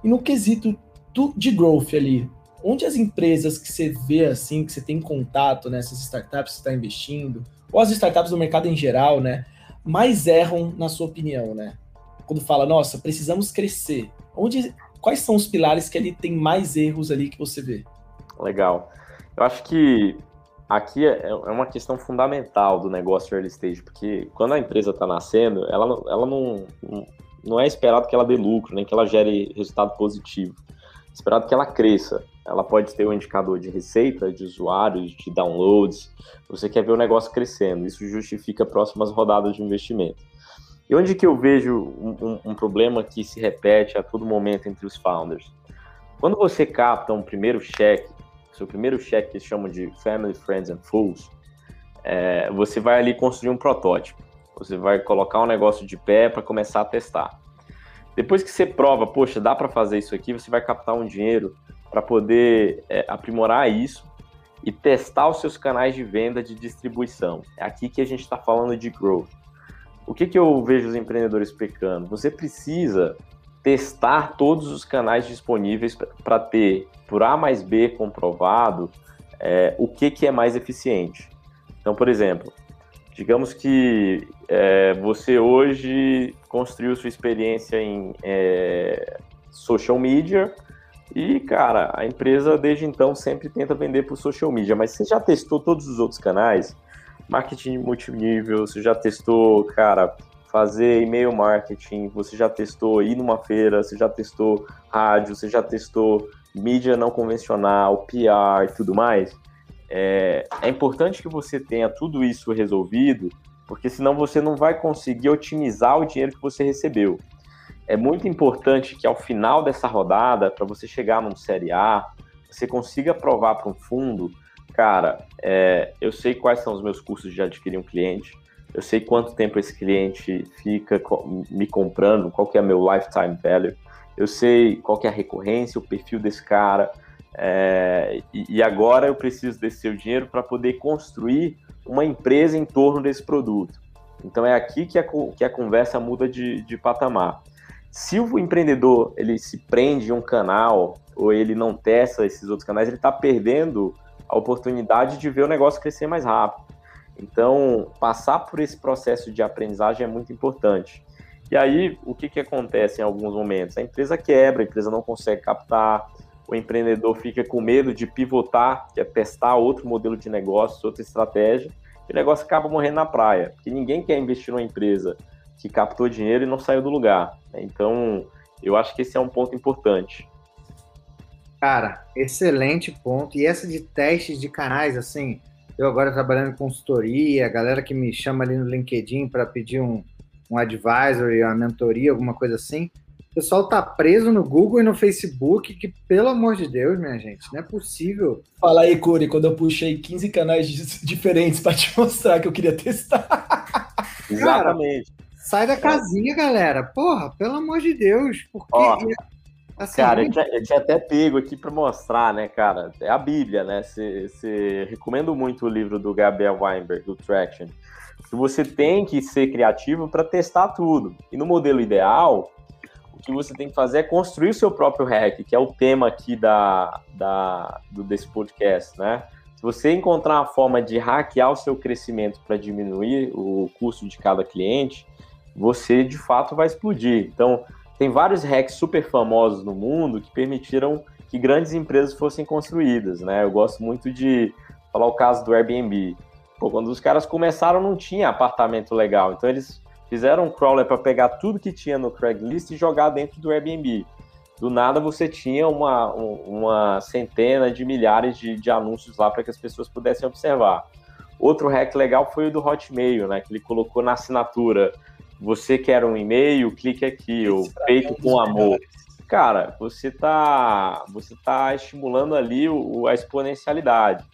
E no quesito do, de growth ali, onde as empresas que você vê assim, que você tem contato, né, essas startups que está investindo, ou as startups do mercado em geral, né, mais erram na sua opinião, né? Quando fala, nossa, precisamos crescer. Onde, quais são os pilares que ali tem mais erros ali que você vê? Legal. Eu acho que aqui é, é uma questão fundamental do negócio early stage, porque quando a empresa está nascendo, ela, ela não, não é esperado que ela dê lucro, nem que ela gere resultado positivo. É esperado que ela cresça. Ela pode ter um indicador de receita, de usuários, de downloads. Você quer ver o negócio crescendo. Isso justifica próximas rodadas de investimento. E onde que eu vejo um, um, um problema que se repete a todo momento entre os founders? Quando você capta um primeiro cheque seu primeiro cheque que eles chamam de Family, Friends and Fools, é, você vai ali construir um protótipo. Você vai colocar um negócio de pé para começar a testar. Depois que você prova, poxa, dá para fazer isso aqui, você vai captar um dinheiro para poder é, aprimorar isso e testar os seus canais de venda de distribuição. É aqui que a gente está falando de growth. O que, que eu vejo os empreendedores pecando? Você precisa testar todos os canais disponíveis para ter, por A mais B comprovado, é, o que, que é mais eficiente. Então, por exemplo, digamos que é, você hoje construiu sua experiência em é, social media e, cara, a empresa desde então sempre tenta vender por social media, mas você já testou todos os outros canais? Marketing multinível, você já testou, cara, fazer e-mail marketing, você já testou ir numa feira, você já testou rádio, você já testou mídia não convencional, PR e tudo mais. É, é importante que você tenha tudo isso resolvido, porque senão você não vai conseguir otimizar o dinheiro que você recebeu. É muito importante que ao final dessa rodada, para você chegar num Série A, você consiga provar para um fundo, cara, é, eu sei quais são os meus custos de adquirir um cliente, eu sei quanto tempo esse cliente fica me comprando, qual que é meu lifetime value, eu sei qual que é a recorrência, o perfil desse cara, é, e, agora eu preciso desse seu dinheiro para poder construir uma empresa em torno desse produto. Então é aqui que a, que a conversa muda de, de patamar. Se o empreendedor ele se prende em um canal ou ele não testa esses outros canais, ele está perdendo a oportunidade de ver o negócio crescer mais rápido. Então, passar por esse processo de aprendizagem é muito importante. E aí, o que, que acontece em alguns momentos? A empresa quebra, a empresa não consegue captar, o empreendedor fica com medo de pivotar, que é testar outro modelo de negócio, outra estratégia, e o negócio acaba morrendo na praia, porque ninguém quer investir numa empresa que captou dinheiro e não saiu do lugar. Então, eu acho que esse é um ponto importante. Cara, excelente ponto. E essa de testes de canais, assim, eu agora trabalhando em consultoria, a galera que me chama ali no LinkedIn para pedir um, um advisory, uma mentoria, alguma coisa assim. O pessoal tá preso no Google e no Facebook, que pelo amor de Deus, minha gente, não é possível. Fala aí, Curi, quando eu puxei 15 canais *laughs* diferentes para te mostrar que eu queria testar. Exatamente. Sai da casinha, galera. Porra, pelo amor de Deus. Porque Ó, Assim, cara, eu tinha, eu tinha, até pego aqui para mostrar, né, cara? É a Bíblia, né? Você recomendo muito o livro do Gabriel Weinberg, do Traction. Que você tem que ser criativo para testar tudo. E no modelo ideal, o que você tem que fazer é construir o seu próprio hack, que é o tema aqui da, da, do, desse podcast, né? Se você encontrar uma forma de hackear o seu crescimento para diminuir o custo de cada cliente, você de fato vai explodir. Então, tem vários hacks super famosos no mundo que permitiram que grandes empresas fossem construídas, né? Eu gosto muito de falar o caso do Airbnb. Pô, quando os caras começaram, não tinha apartamento legal, então eles fizeram um crawler para pegar tudo que tinha no Craigslist e jogar dentro do Airbnb. Do nada você tinha uma, uma centena de milhares de, de anúncios lá para que as pessoas pudessem observar. Outro hack legal foi o do Hotmail, né? Que ele colocou na assinatura você quer um e-mail, clique aqui, o feito com amor. Cara, você tá, você tá estimulando ali o, a exponencialidade.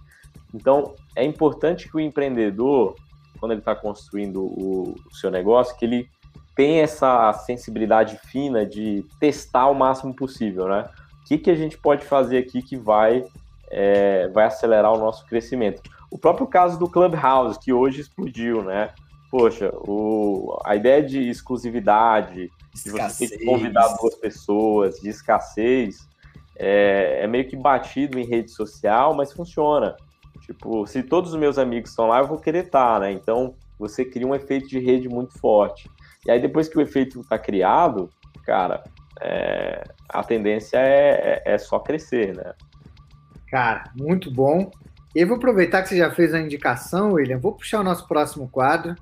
Então, é importante que o empreendedor, quando ele está construindo o, o seu negócio, que ele tenha essa sensibilidade fina de testar o máximo possível, né? O que, que a gente pode fazer aqui que vai, é, vai acelerar o nosso crescimento? O próprio caso do Clubhouse, que hoje explodiu, né? Poxa, o, a ideia de exclusividade, escassez. de você ter que convidar duas pessoas, de escassez, é, é, meio que batido em rede social, mas funciona. Tipo, se todos os meus amigos estão lá, eu vou querer estar, né? Então, você cria um efeito de rede muito forte. E aí, depois que o efeito está criado, cara, é, a tendência é, é, é só crescer, né? Cara, muito bom. E eu vou aproveitar que você já fez a indicação, William. Vou puxar o nosso próximo quadro,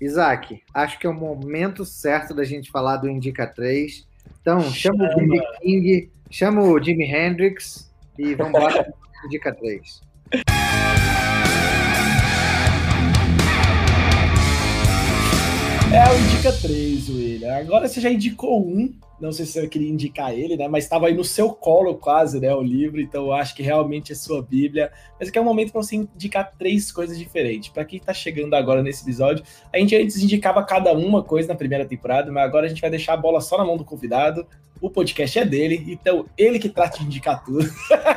Isaac, acho que é o momento certo da gente falar do Indica 3. Então, chama, chama o Jimmy King, chama o Jimi Hendrix e vamos embora para Indica 3. É o Indica 3, William. Agora você já indicou um, não sei se você queria indicar ele, né? Mas estava aí no seu colo quase, né? O livro, então eu acho que realmente é sua Bíblia. Mas aqui é um momento para você indicar três coisas diferentes. Para quem está chegando agora nesse episódio, a gente antes indicava cada uma coisa na primeira temporada, mas agora a gente vai deixar a bola só na mão do convidado. O podcast é dele, então ele que trata de indicar tudo.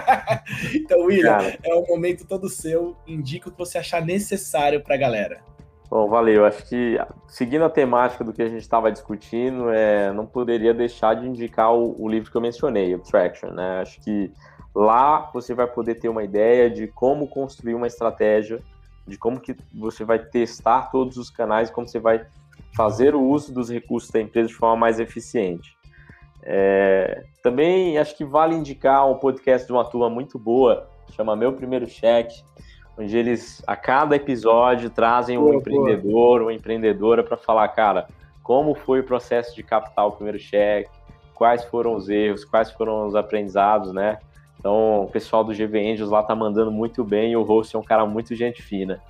*laughs* então, William, Cara. é um momento todo seu. Indica o que você achar necessário para a galera. Bom, valeu. Acho que seguindo a temática do que a gente estava discutindo, é, não poderia deixar de indicar o, o, livro que eu mencionei, o. Né? Acho que lá você vai poder ter uma ideia de como construir uma estratégia, de como que você vai testar todos os canais, como você vai fazer o uso dos recursos da empresa de forma mais eficiente. É, também acho que vale indicar um podcast de uma turma muito boa, chama Meu Primeiro Cheque onde eles, a cada episódio, trazem um empreendedor, uma empreendedora para falar, cara, como foi o processo de captar o primeiro cheque, quais foram os erros, quais foram os aprendizados, né? Então, o pessoal do GV Angels lá tá mandando muito bem e o host é um cara muito gente fina.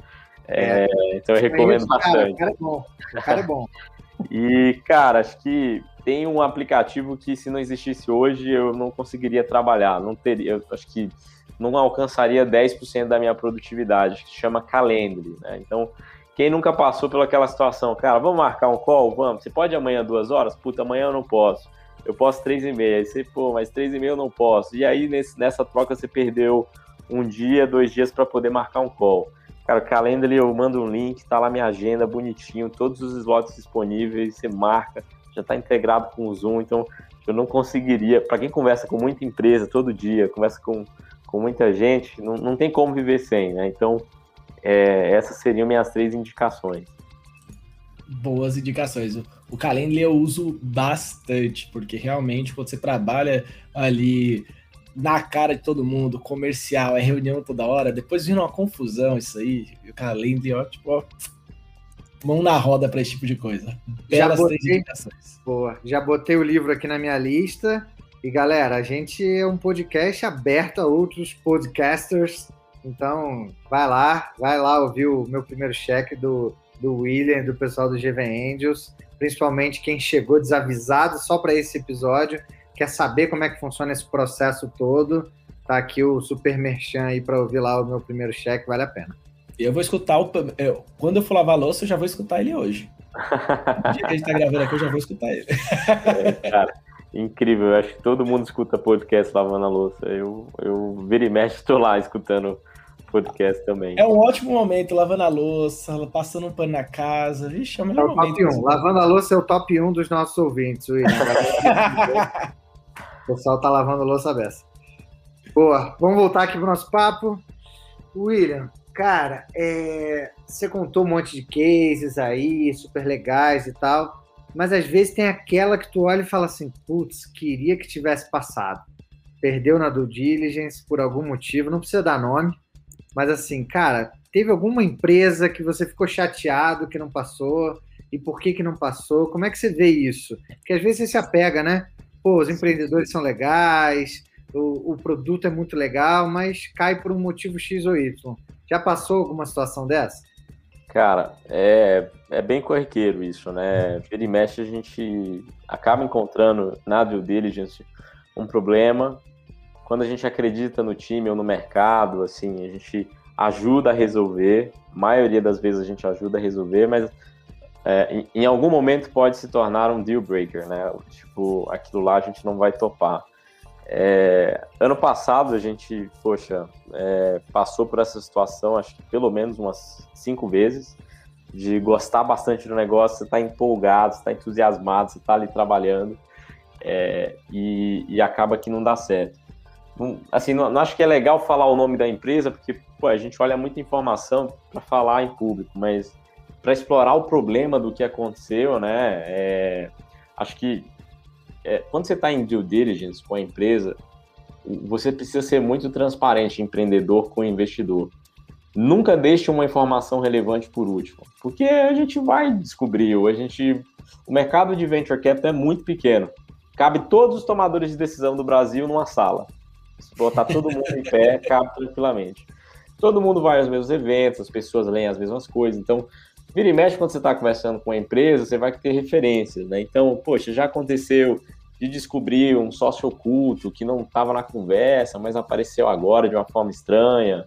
É, é, então, eu recomendo bastante. Cara, o cara é bom. O cara é bom. *laughs* e, cara, acho que tem um aplicativo que, se não existisse hoje, eu não conseguiria trabalhar. Não teria. Eu acho que não alcançaria 10% da minha produtividade, que se chama Calendly, né? Então, quem nunca passou pelaquela situação, cara, vamos marcar um call? Vamos. Você pode amanhã duas horas? Puta, amanhã eu não posso. Eu posso três e meia. Aí você, pô, mas três e meia eu não posso. E aí, nesse, nessa troca, você perdeu um dia, dois dias para poder marcar um call. Cara, o Calendly, eu mando um link, tá lá minha agenda bonitinho, todos os slots disponíveis, você marca, já tá integrado com o Zoom, então eu não conseguiria, para quem conversa com muita empresa todo dia, conversa com com muita gente, não, não tem como viver sem, né? Então, é, essas seriam minhas três indicações. Boas indicações. O Calendly eu uso bastante, porque realmente quando você trabalha ali na cara de todo mundo, comercial, é reunião toda hora, depois vira uma confusão isso aí. E o Calendly, ó, tipo, ó, mão na roda para esse tipo de coisa. Belas já botei, Boa. Já botei o livro aqui na minha lista. E galera, a gente é um podcast aberto a outros podcasters. Então, vai lá, vai lá ouvir o meu primeiro cheque do, do William, do pessoal do GV Angels, principalmente quem chegou desavisado só para esse episódio, quer saber como é que funciona esse processo todo. Tá aqui o Super Merchan aí para ouvir lá o meu primeiro cheque, vale a pena. Eu vou escutar o. Eu, quando eu for lavar louça, eu já vou escutar ele hoje. *laughs* o dia que a gente tá gravando aqui, eu já vou escutar ele. É, cara, incrível. Eu acho que todo mundo escuta podcast lavando a louça. Eu, eu vira e mexe, tô lá escutando podcast também. É um ótimo momento, lavando a louça, passando um pano na casa. Vixe, é o melhor é o momento. Top 1. Lavando a louça é o top 1 dos nossos ouvintes, William. *laughs* o pessoal tá lavando a louça dessa. Boa, vamos voltar aqui pro nosso papo. William, Cara, é, você contou um monte de cases aí, super legais e tal, mas às vezes tem aquela que tu olha e fala assim, putz, queria que tivesse passado. Perdeu na due diligence por algum motivo, não precisa dar nome, mas assim, cara, teve alguma empresa que você ficou chateado que não passou e por que que não passou? Como é que você vê isso? Porque às vezes você se apega, né? Pô, os empreendedores são legais, o, o produto é muito legal, mas cai por um motivo X ou Y. Já passou alguma situação dessa? Cara, é, é bem corriqueiro isso, né? Vira e mexe a gente acaba encontrando na due diligence um problema. Quando a gente acredita no time ou no mercado, assim, a gente ajuda a resolver. A maioria das vezes a gente ajuda a resolver, mas é, em, em, algum momento pode se tornar um deal breaker, né? Tipo, aquilo lá a gente não vai topar. É, ano passado a gente, poxa, é, passou por essa situação, acho que pelo menos umas cinco vezes, de gostar bastante do negócio, você está empolgado, você está entusiasmado, você está ali trabalhando é, e, e, acaba que não dá certo. Assim, não, não, acho que é legal falar o nome da empresa, porque pô, a gente olha muita informação para falar em público, mas para explorar o problema do que aconteceu, né? É, acho que é, quando você está em due diligence com a empresa, você precisa ser muito transparente, empreendedor com investidor. Nunca deixe uma informação relevante por último, porque a gente vai descobrir, a gente, o mercado de venture capital é muito pequeno. Cabe todos os tomadores de decisão do Brasil numa sala. Se botar todo mundo em pé, *laughs* cabe tranquilamente. Todo mundo vai aos mesmos eventos, as pessoas leem as mesmas coisas. Então, vira e mexe quando você está conversando com a empresa, você vai ter referências, né? Então, poxa, já aconteceu de descobrir um sócio oculto que não estava na conversa, mas apareceu agora de uma forma estranha.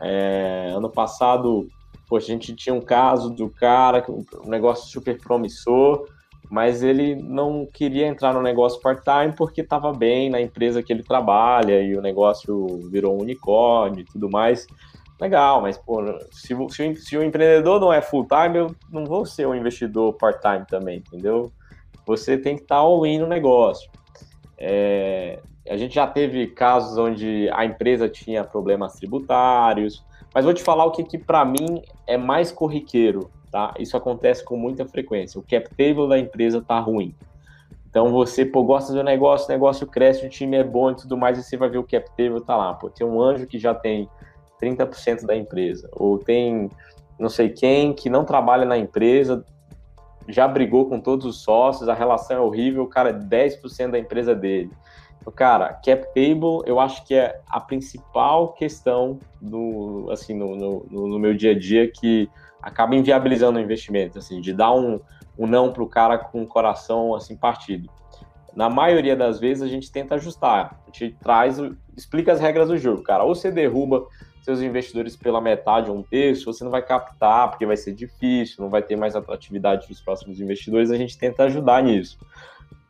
É, ano passado, poxa, a gente tinha um caso do cara, um negócio super promissor, mas ele não queria entrar no negócio part-time porque estava bem na empresa que ele trabalha e o negócio virou um unicórnio e tudo mais legal, mas pô, se, se, se o empreendedor não é full time, eu não vou ser um investidor part-time também, entendeu? Você tem que estar tá all-in no negócio. É, a gente já teve casos onde a empresa tinha problemas tributários, mas vou te falar o que, que para mim é mais corriqueiro, tá? Isso acontece com muita frequência. O cap table da empresa tá ruim. Então você, pô, gosta do negócio, o negócio cresce, o time é bom e tudo mais, e você vai ver o cap table tá lá. Pô, tem um anjo que já tem 30% da empresa, ou tem não sei quem que não trabalha na empresa, já brigou com todos os sócios, a relação é horrível, o cara é 10% da empresa dele. Então, cara, cap table eu acho que é a principal questão do, assim, no, no, no meu dia a dia que acaba inviabilizando o investimento, assim, de dar um, um não para o cara com o coração assim partido. Na maioria das vezes a gente tenta ajustar, a gente traz, explica as regras do jogo, cara. Ou você derruba seus investidores pela metade um terço, você não vai captar, porque vai ser difícil, não vai ter mais atratividade dos próximos investidores, a gente tenta ajudar nisso.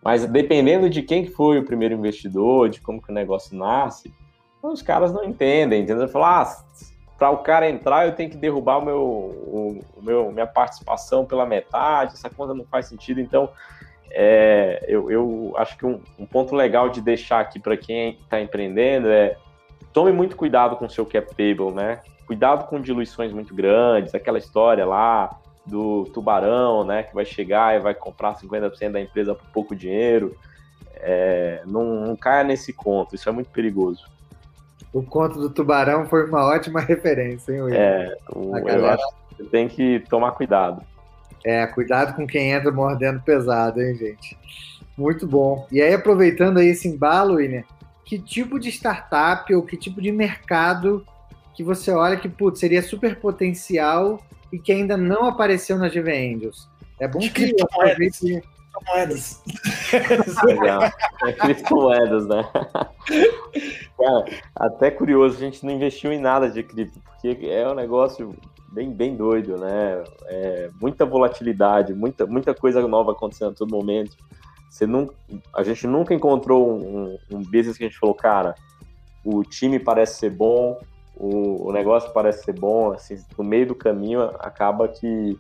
Mas dependendo de quem foi o primeiro investidor, de como que o negócio nasce, os caras não entendem, entendeu? Falar, ah, para o cara entrar eu tenho que derrubar o meu, o, o, meu, minha participação pela metade, essa conta não faz sentido, então é, eu, eu acho que um, um ponto legal de deixar aqui para quem está empreendendo é tome muito cuidado com o seu cap table, né? Cuidado com diluições muito grandes, aquela história lá, do tubarão, né, que vai chegar e vai comprar 50% da empresa por pouco dinheiro. É, não, não caia nesse conto, isso é muito perigoso. O conto do tubarão foi uma ótima *laughs* referência, hein, Will? É, o, eu acho que você tem que tomar cuidado. É, cuidado com quem entra mordendo pesado, hein, gente? Muito bom. E aí, aproveitando aí esse embalo, William, que tipo de startup ou que tipo de mercado que você olha que, putz, seria super potencial e que ainda não apareceu na GV Angels? É bom que criptomoedas. Criptomoedas. é *laughs* criptomoedas, né? Cara, até curioso, a gente não investiu em nada de cripto, porque é um negócio bem, bem doido, né? É, muita volatilidade, muita, muita coisa nova acontecendo a todo momento. Você não, a gente nunca encontrou um, um business que a gente falou, cara, o time parece ser bom, o, o negócio parece ser bom, assim, no meio do caminho acaba que,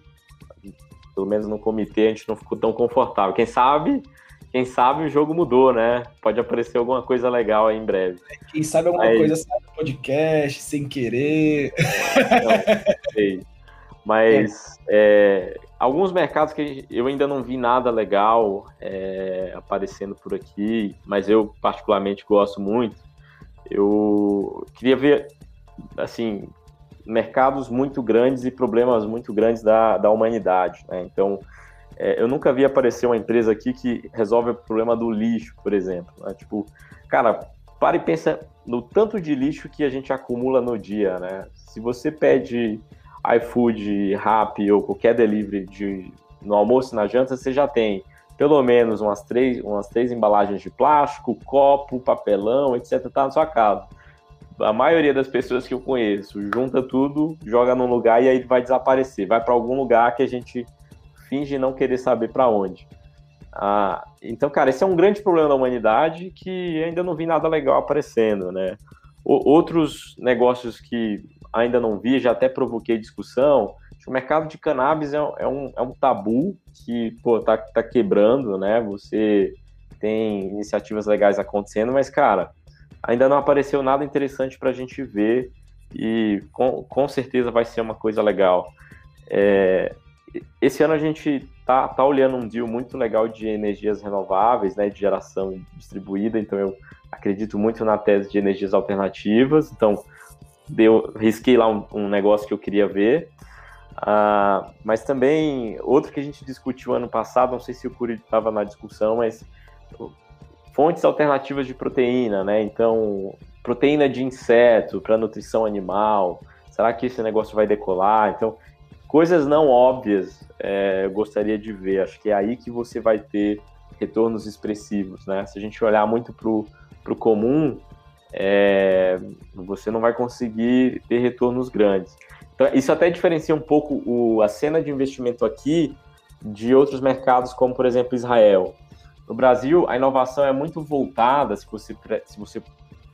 pelo menos no comitê, a gente não ficou tão confortável. Quem sabe, quem sabe o jogo mudou, né? Pode aparecer alguma coisa legal aí em breve. Quem sabe alguma Mas... coisa sai no podcast, sem querer. Não, sei. *laughs* Mas é. É, alguns mercados que eu ainda não vi nada legal é, aparecendo por aqui, mas eu particularmente gosto muito. Eu queria ver, assim, mercados muito grandes e problemas muito grandes da, da humanidade. Né? Então, é, eu nunca vi aparecer uma empresa aqui que resolve o problema do lixo, por exemplo. Né? Tipo, cara, para e pensa no tanto de lixo que a gente acumula no dia, né? Se você pede iFood, Rappi ou qualquer delivery de, no almoço e na janta, você já tem pelo menos umas três, umas três embalagens de plástico, copo, papelão, etc. Tá na sua casa. A maioria das pessoas que eu conheço junta tudo, joga num lugar e aí vai desaparecer. Vai para algum lugar que a gente finge não querer saber para onde. Ah, então, cara, esse é um grande problema da humanidade que ainda não vi nada legal aparecendo, né? O, outros negócios que ainda não vi, já até provoquei discussão. O mercado de cannabis é, é, um, é um tabu que, pô, tá, tá quebrando, né? Você tem iniciativas legais acontecendo, mas, cara, ainda não apareceu nada interessante para a gente ver e com, com certeza vai ser uma coisa legal. É, esse ano a gente tá, tá olhando um deal muito legal de energias renováveis, né, de geração distribuída, então eu acredito muito na tese de energias alternativas, então deu, risquei lá um, um negócio que eu queria ver. Uh, mas também, outro que a gente discutiu ano passado, não sei se o Curi estava na discussão, mas fontes alternativas de proteína, né? Então, proteína de inseto para nutrição animal, será que esse negócio vai decolar? Então, coisas não óbvias é, eu gostaria de ver. Acho que é aí que você vai ter retornos expressivos, né? Se a gente olhar muito para o comum, é, você não vai conseguir ter retornos grandes. Então, isso até diferencia um pouco o, a cena de investimento aqui de outros mercados, como por exemplo Israel. No Brasil, a inovação é muito voltada, se você, se você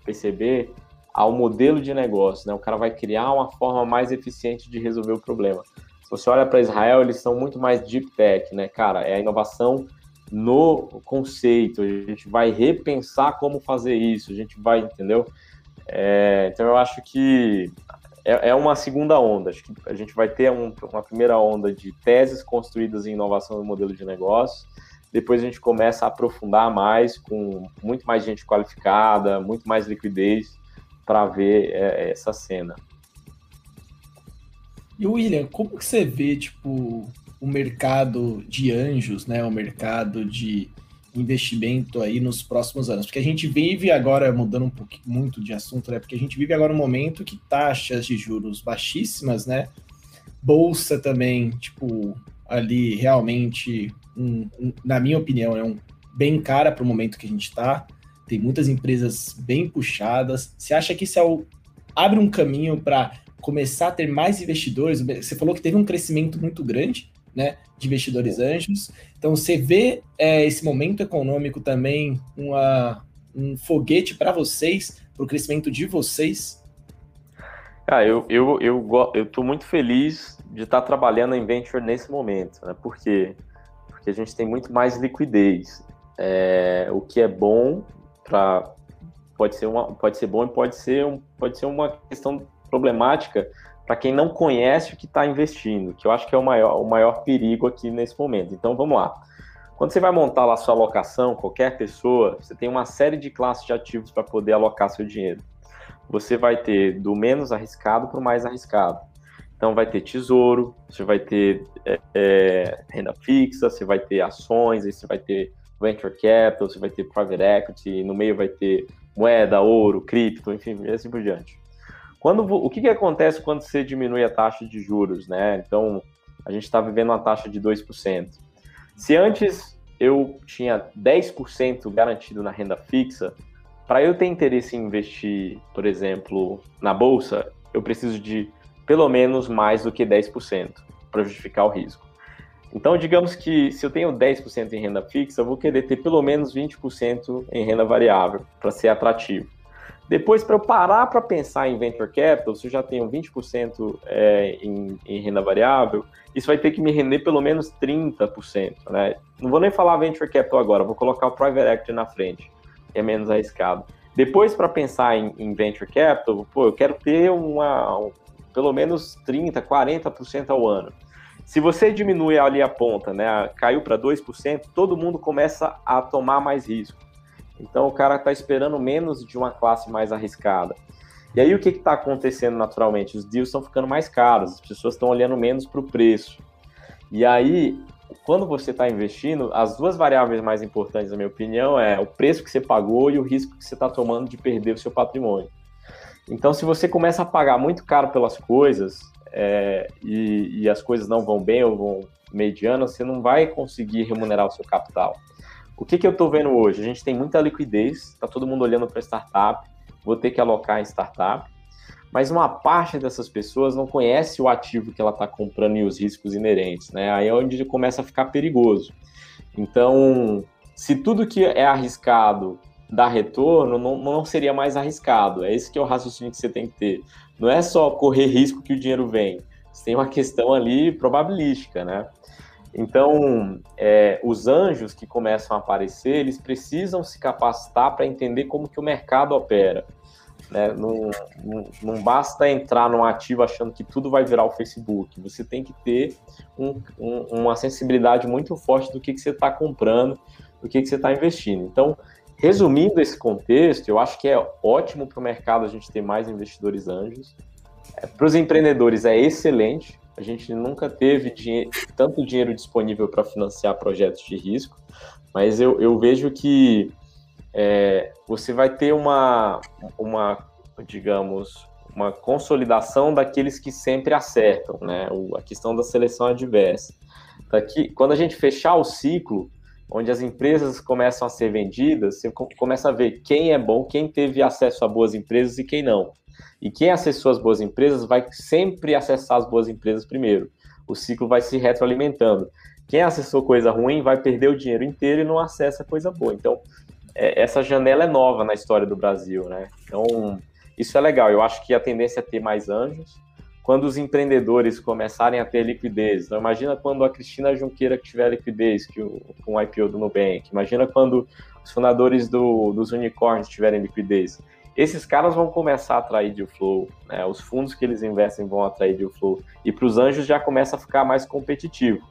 perceber, ao modelo de negócio. Né? O cara vai criar uma forma mais eficiente de resolver o problema. Se você olha para Israel, eles são muito mais deep tech, né, cara? É a inovação no conceito, a gente vai repensar como fazer isso, a gente vai, entendeu? É, então eu acho que é, é, uma segunda onda, acho que a gente vai ter um, uma primeira onda de teses construídas em inovação no modelo de negócio, depois a gente começa a aprofundar mais com muito mais gente qualificada, muito mais liquidez para ver é, essa cena. E William, como que você vê, tipo, o mercado de anjos, né, o mercado de investimento aí nos próximos anos? Porque a gente vive agora, mudando um pouquinho muito de assunto, né, porque a gente vive agora um momento que taxas de juros baixíssimas, né, bolsa também, tipo, ali realmente, um, um, na minha opinião, é um bem cara para o momento que a gente está. Tem muitas empresas bem puxadas. Você acha que isso é o, abre um caminho para começar a ter mais investidores? Você falou que teve um crescimento muito grande, né, de investidores anjos. Então, você vê é, esse momento econômico também uma, um foguete para vocês, para o crescimento de vocês? Ah, eu, eu, eu, tô muito feliz de estar trabalhando em venture nesse momento, né? Por quê? Porque a gente tem muito mais liquidez, é, o que é bom para pode ser uma pode ser bom e pode ser um, pode ser uma questão problemática para quem não conhece o que está investindo, que eu acho que é o maior, o maior perigo aqui nesse momento. Então vamos lá. Quando você vai montar lá sua alocação, qualquer pessoa, você tem uma série de classes de ativos para poder alocar seu dinheiro. Você vai ter do menos arriscado para o mais arriscado. Então vai ter tesouro, você vai ter é, é, renda fixa, você vai ter ações, você vai ter venture capital, você vai ter private equity, no meio vai ter moeda, ouro, cripto, enfim, e assim por diante. Quando, o que, que acontece quando você diminui a taxa de juros, né? Então, a gente está vivendo uma taxa de 2%. Se antes eu tinha 10% garantido na renda fixa, para eu ter interesse em investir, por exemplo, na bolsa, eu preciso de pelo menos mais do que 10% para justificar o risco. Então, digamos que se eu tenho 10% em renda fixa, eu vou querer ter pelo menos 20% em renda variável para ser atrativo. Depois, para eu parar para pensar em venture capital, se eu já tenho 20% é, em, em, renda variável, isso vai ter que me render pelo menos 30%. Né? Não vou nem falar venture capital agora, vou colocar o private equity na frente, que é menos arriscado. Depois, para pensar em, em, venture capital, pô, eu quero ter uma, um, pelo menos 30%, 40% ao ano. Se você diminui ali a ponta, né, caiu para 2%, todo mundo começa a tomar mais risco. Então o cara está esperando menos de uma classe mais arriscada. E aí o que está acontecendo naturalmente? Os deals estão ficando mais caros, as pessoas estão olhando menos para o preço. E aí, quando você está investindo, as duas variáveis mais importantes, na minha opinião, é o preço que você pagou e o risco que você está tomando de perder o seu patrimônio. Então, se você começa a pagar muito caro pelas coisas é, e, e as coisas não vão bem ou vão mediano, você não vai conseguir remunerar o seu capital. O que, que eu estou vendo hoje? A gente tem muita liquidez, está todo mundo olhando para startup, vou ter que alocar em startup, mas uma parte dessas pessoas não conhece o ativo que ela está comprando e os riscos inerentes, né? Aí é onde começa a ficar perigoso. Então, se tudo que é arriscado dá retorno, não, não seria mais arriscado. É esse que é o raciocínio que você tem que ter. Não é só correr risco que o dinheiro vem. Você tem uma questão ali probabilística, né? Então, é, os anjos que começam a aparecer, eles precisam se capacitar para entender como que o mercado opera. Né? Não, não, não, basta entrar num ativo achando que tudo vai virar o Facebook. Você tem que ter um, um, uma sensibilidade muito forte do que, que você está comprando, do que, que você está investindo. Então, resumindo esse contexto, eu acho que é ótimo para o mercado a gente ter mais investidores anjos. É, para os empreendedores é excelente, a gente nunca teve dinhe tanto dinheiro disponível para financiar projetos de risco, mas eu, eu vejo que é, você vai ter uma, uma, digamos, uma consolidação daqueles que sempre acertam, né? O, a questão da seleção adversa. Daqui, quando a gente fechar o ciclo, onde as empresas começam a ser vendidas, você começa a ver quem é bom, quem teve acesso a boas empresas e quem não. E quem acessou as boas empresas vai sempre acessar as boas empresas primeiro. O ciclo vai se retroalimentando. Quem acessou coisa ruim vai perder o dinheiro inteiro e não acessa coisa boa. Então, é, essa janela é nova na história do Brasil, né? Então, isso é legal. Eu acho que a tendência é ter mais anjos. Quando os empreendedores começarem a ter liquidez, então imagina quando a Cristina Junqueira tiver liquidez que o, com o IPO do Nubank, imagina quando os fundadores do, dos unicórnios tiverem liquidez esses caras vão começar a atrair deal flow, né? Os fundos que eles investem vão atrair deal flow. E para os anjos já começa a ficar mais competitivo.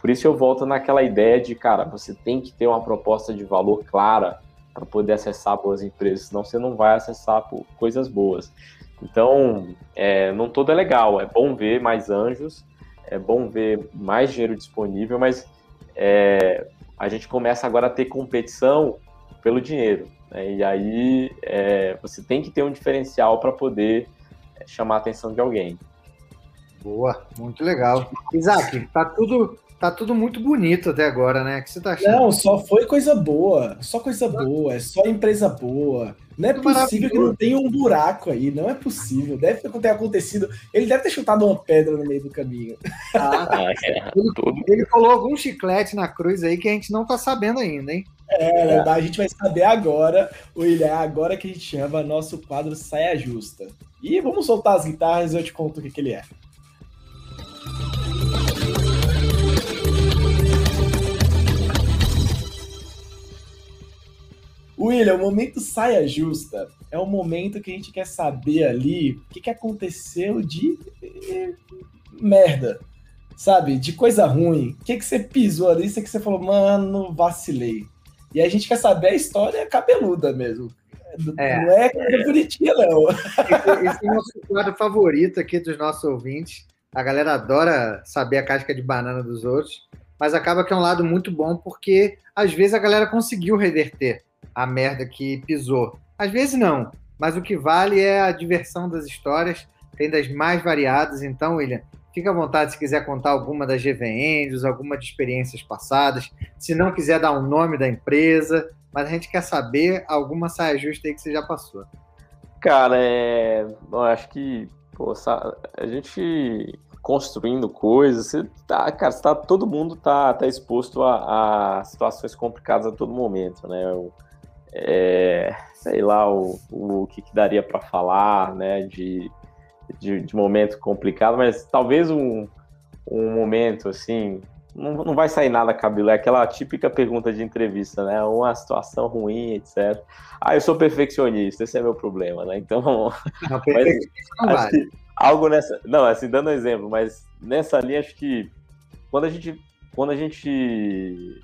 Por isso eu volto naquela ideia de, cara, você tem que ter uma proposta de valor clara para poder acessar boas empresas, senão você não vai acessar coisas boas. Então, é, não todo é legal, é bom ver mais anjos, é bom ver mais dinheiro disponível, mas é, a gente começa agora a ter competição pelo dinheiro. Né? E aí é, você tem que ter um diferencial para poder é, chamar a atenção de alguém. Boa, muito legal. Isaac, tá tudo, tá tudo muito bonito até agora, né? O que você tá achando? Não, só foi coisa boa. Só coisa boa, é só empresa boa. Não é possível que não tenha um buraco aí, não é possível. Deve ter acontecido. Ele deve ter chutado uma pedra no meio do caminho. Ah, *laughs* é, ele, ele colocou algum chiclete na cruz aí que a gente não tá sabendo ainda, hein? É, a gente vai saber agora, William, é agora que a gente chama nosso quadro Saia Justa. E vamos soltar as guitarras e eu te conto o que, que ele é. William, o momento saia justa é o momento que a gente quer saber ali o que, que aconteceu de de merda, sabe? De coisa ruim. O que, que você pisou ali? O que você falou, mano, vacilei. E a gente quer saber a história cabeluda mesmo. É, não é coisa é. bonitinha, não. Esse é o nosso quadro favorito aqui dos nossos ouvintes. A galera adora saber a casca de banana dos outros, mas acaba que é um lado muito bom porque às vezes a galera conseguiu reverter a merda que pisou. Às vezes não, mas o que vale é a diversão das histórias, tem das mais variadas. Então, William, fica à vontade se quiser contar alguma das GV alguma de experiências passadas. Se não quiser dar o um nome da empresa, mas a gente quer saber alguma saia justa aí que você já passou. Cara, é... eu acho que pô, a gente construindo coisas, você tá, cara, você tá, todo mundo tá, tá exposto a, a situações complicadas a todo momento, né? É, sei lá, o, o que, que daria para falar, né, de, de, de, momento complicado, mas talvez um, um momento, assim, não, não vai sair nada cabelo, é aquela típica pergunta de entrevista, né, uma situação ruim, etc. Ah, eu sou perfeccionista, esse é meu problema, né, então... *laughs* Não, mas, acho que algo nessa... Não, assim, dando um exemplo, mas nessa linha, acho que quando a gente... Quando a gente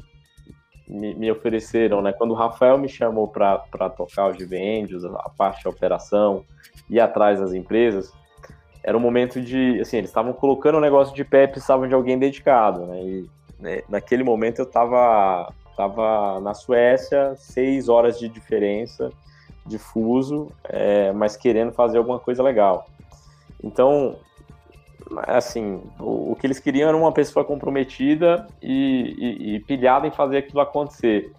me, me, ofereceram, né? Quando o Rafael me chamou para tocar os dividendos, a parte da operação, e atrás das empresas, era um momento de, assim, eles estavam colocando o negócio de pé, precisavam de alguém dedicado, né? E né, naquele momento eu estava tava na Suécia, seis horas de diferença de fuso, é, mas querendo fazer alguma coisa legal. Então, assim, o, o, que eles queriam era uma pessoa comprometida e, e, e pilhada em fazer aquilo acontecer.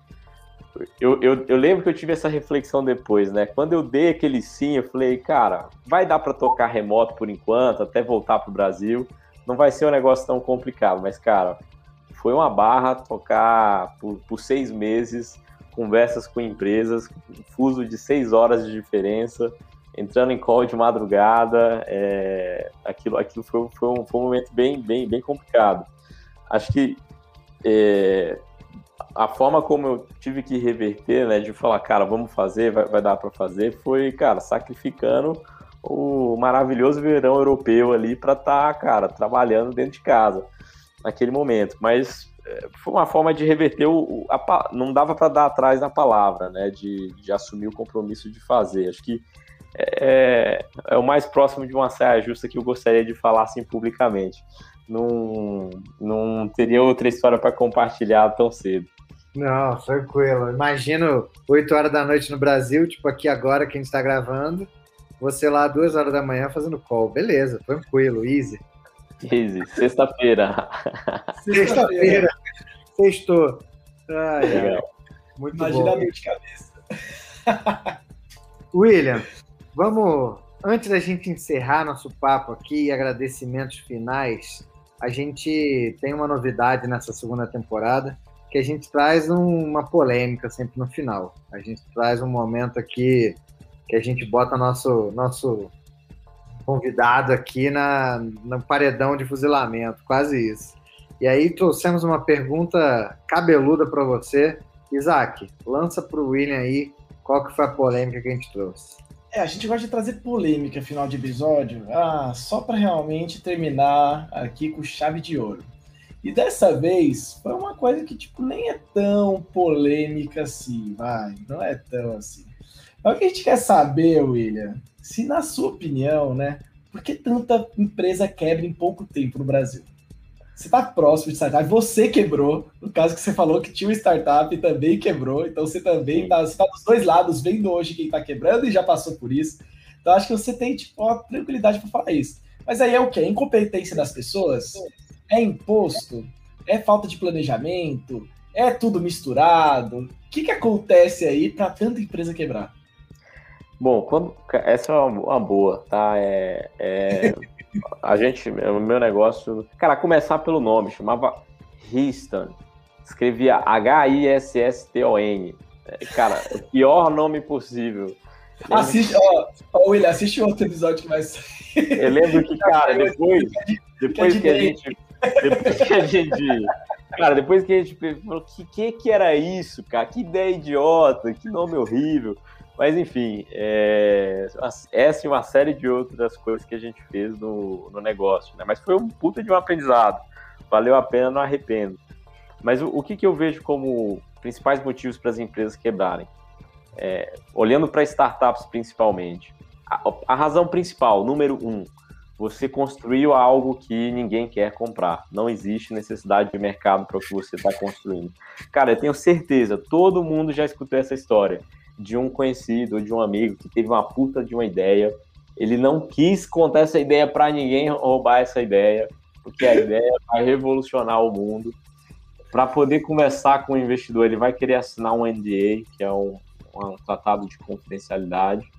Eu, eu, eu, lembro que eu tive essa reflexão depois, né? Quando eu dei aquele sim, eu falei, cara, vai dar para tocar remoto por enquanto, até voltar pro Brasil. Não vai ser um negócio tão complicado, mas, cara, foi uma barra tocar por, por seis meses, conversas com empresas, fuso de seis horas de diferença entrando em call de madrugada, é, aquilo, aquilo foi, foi, um, foi um momento bem, bem, bem complicado. Acho que é, a forma como eu tive que reverter, né, de falar, cara, vamos fazer, vai, vai dar para fazer, foi, cara, sacrificando o maravilhoso verão europeu ali para estar, tá, cara, trabalhando dentro de casa naquele momento. Mas é, foi uma forma de reverter o, a, não dava para dar atrás na palavra, né, de, de assumir o compromisso de fazer. Acho que é, é o mais próximo de uma saia justa que eu gostaria de falar assim publicamente. Não, não teria outra história para compartilhar tão cedo. Não, tranquilo. Imagino 8 horas da noite no Brasil, tipo aqui agora que a gente está gravando, você lá 2 horas da manhã fazendo call. Beleza, tranquilo, easy. Easy, sexta-feira. Sexta-feira. Sextou. Ai, Legal. Muito Imagina bom. a dor de cabeça. William, Vamos, antes da gente encerrar nosso papo aqui, agradecimentos finais, a gente tem uma novidade nessa segunda temporada, que a gente traz um, uma polêmica sempre no final. A gente traz um momento aqui que a gente bota nosso nosso convidado aqui na, paredão de fuzilamento, quase isso. E aí trouxemos uma pergunta cabeluda para você. Isaac, lança para o William aí qual que foi a polêmica que a gente trouxe. É, a gente gosta de trazer polêmica final de episódio, ah, só para realmente terminar aqui com chave de ouro. E dessa vez foi uma coisa que tipo nem é tão polêmica assim, vai, não é tão assim. Mas o que a gente quer saber, William, se na sua opinião, né, por que tanta empresa quebra em pouco tempo no Brasil? Você está próximo de startup, você quebrou, no caso que você falou que tinha uma startup e também quebrou, então você também está tá dos dois lados, vendo hoje quem está quebrando e já passou por isso. Então acho que você tem tipo, uma tranquilidade para falar isso. Mas aí é o quê? Incompetência das pessoas? É imposto? É falta de planejamento? É tudo misturado? O que, que acontece aí para tanta empresa quebrar? Bom, quando, essa é uma, uma boa, tá? É, é, *laughs* a gente, o meu negócio, cara, começar pelo nome, chamava Histon. Escrevia H-I-S-S-T-O-N. É, cara, o pior nome possível. Assiste, ó, ó, William, assiste outro episódio que vai sair. Eu lembro que, cara, depois, depois que a gente. Depois que a gente. Cara, depois que a gente falou, que, que que era isso, cara? Que ideia idiota, que nome horrível. Mas enfim, é, essa e uma série de outras coisas que a gente fez no, no negócio, né? Mas foi um puta de um aprendizado. Valeu a pena, não arrependo. Mas o, o que, que eu vejo como principais motivos para as empresas quebrarem? É, olhando para startups principalmente, a, a, razão principal, número um, você construiu algo que ninguém quer comprar. Não existe necessidade de mercado para o que você está construindo. Cara, eu tenho certeza, todo mundo já escutou essa história de um conhecido ou de um amigo que teve uma puta de uma ideia. Ele não quis contar essa ideia para ninguém roubar essa ideia, porque a ideia vai revolucionar o mundo. Para poder conversar com o investidor, ele vai querer assinar um NDA, que é um, um tratado de confidencialidade.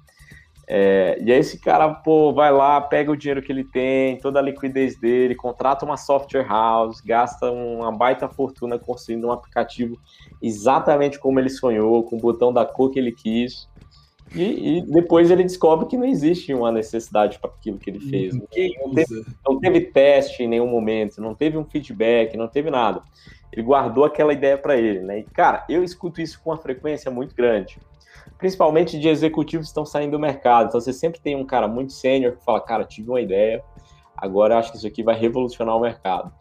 É, e aí esse cara, pô, vai lá, pega o dinheiro que ele tem, toda a liquidez dele, contrata uma software house, gasta uma baita fortuna construindo um aplicativo exatamente como ele sonhou, com o botão da cor que ele quis. E, e depois ele descobre que não existe uma necessidade para aquilo que ele fez. Não teve, não teve teste em nenhum momento, não teve um feedback, não teve nada. Ele guardou aquela ideia para ele, né? E, cara, eu escuto isso com uma frequência muito grande principalmente de executivos que estão saindo do mercado. Então você sempre tem um cara muito sênior que fala, cara, tive uma ideia, agora acho que isso aqui vai revolucionar o mercado.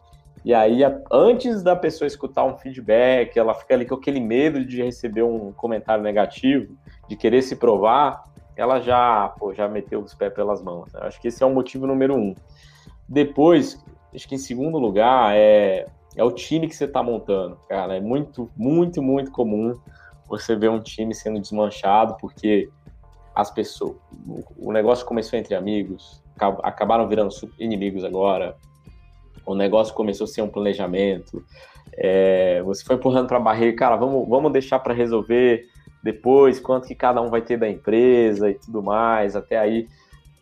E aí, antes da pessoa escutar um feedback, ela fica ali com aquele medo de receber um comentário negativo, de querer se provar, ela já, pô, já meteu os pés pelas mãos. Né? Acho que esse é o motivo número um. Depois, acho que em segundo lugar, é, é o time que você está montando, cara. É muito, muito, muito comum você vê um time sendo desmanchado porque as pessoas, o negócio começou entre amigos, acabaram virando inimigos agora. O negócio começou a ser um planejamento. É, você foi empurrando para a barreira, cara, vamos, vamos deixar para resolver depois quanto que cada um vai ter da empresa e tudo mais. Até aí,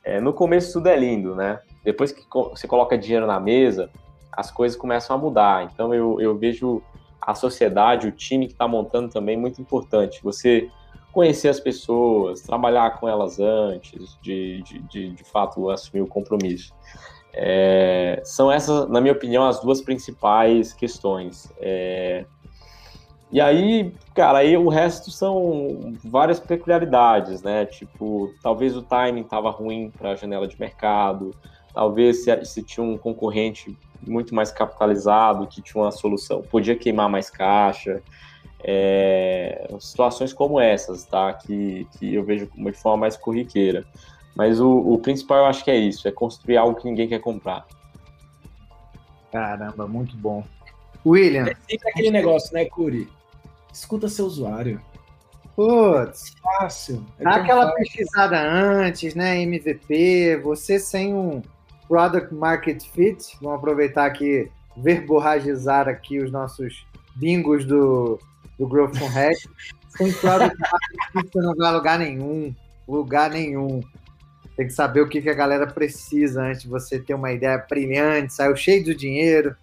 é, no começo tudo é lindo, né? Depois que você coloca dinheiro na mesa, as coisas começam a mudar. Então eu, eu vejo a sociedade, o time que está montando também muito importante. Você conhecer as pessoas, trabalhar com elas antes de, de, de, de fato, assumir o compromisso. É, são essas, na minha opinião, as duas principais questões. É, e aí, cara, aí o resto são várias peculiaridades, né? Tipo, talvez o timing estava ruim para a janela de mercado, talvez se, se tinha um concorrente muito mais capitalizado, que tinha uma solução, podia queimar mais caixa, é, situações como essas, tá? Que, que eu vejo de forma mais corriqueira. Mas o, o principal eu acho que é isso, é construir algo que ninguém quer comprar. Caramba, muito bom. William. É sempre aquele negócio, né, Curi? Escuta seu usuário. Putz, fácil. É Dá aquela fácil. pesquisada antes, né? MVP, você sem um, Product Market Fit. Vamos aproveitar aqui, verborragizar aqui os nossos bingos do, do Growth com Hack. *laughs* Sem Product Market Fit você não vai a lugar nenhum. Lugar nenhum. Tem que saber o que, que a galera precisa antes de você ter uma ideia brilhante, saiu cheio de dinheiro,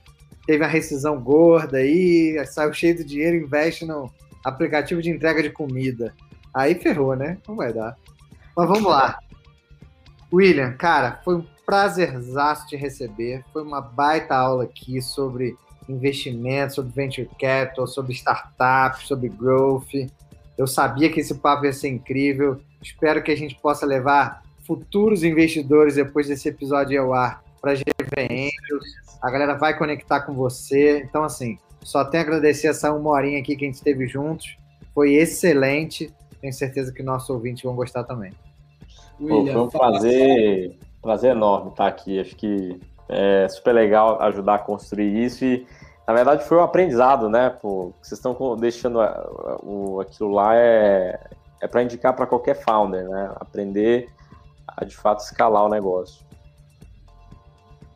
teve a rescisão gorda aí, saiu cheio de dinheiro, investe no aplicativo de entrega de comida. Aí ferrou, né? Não vai dar. Mas vamos lá. William, cara, foi um prazerzaço te receber. Foi uma baita aula aqui sobre investimento, sobre venture capital, sobre startup, sobre growth. Eu sabia que esse papo ia ser incrível. Espero que a gente possa levar futuros investidores depois desse episódio ao ar para GV Angels. A galera vai conectar com você. Então, assim, só tenho a agradecer essa uma horinha aqui que a gente esteve juntos. Foi excelente. Tenho certeza que nossos ouvintes vão gostar também. William, Pô, foi um prazer prazer enorme estar aqui. Acho que é super legal ajudar a construir isso e, na verdade, foi um aprendizado, né? Pô, vocês estão deixando o, aquilo lá é, é para indicar para qualquer founder, né? Aprender a, de fato, escalar o negócio.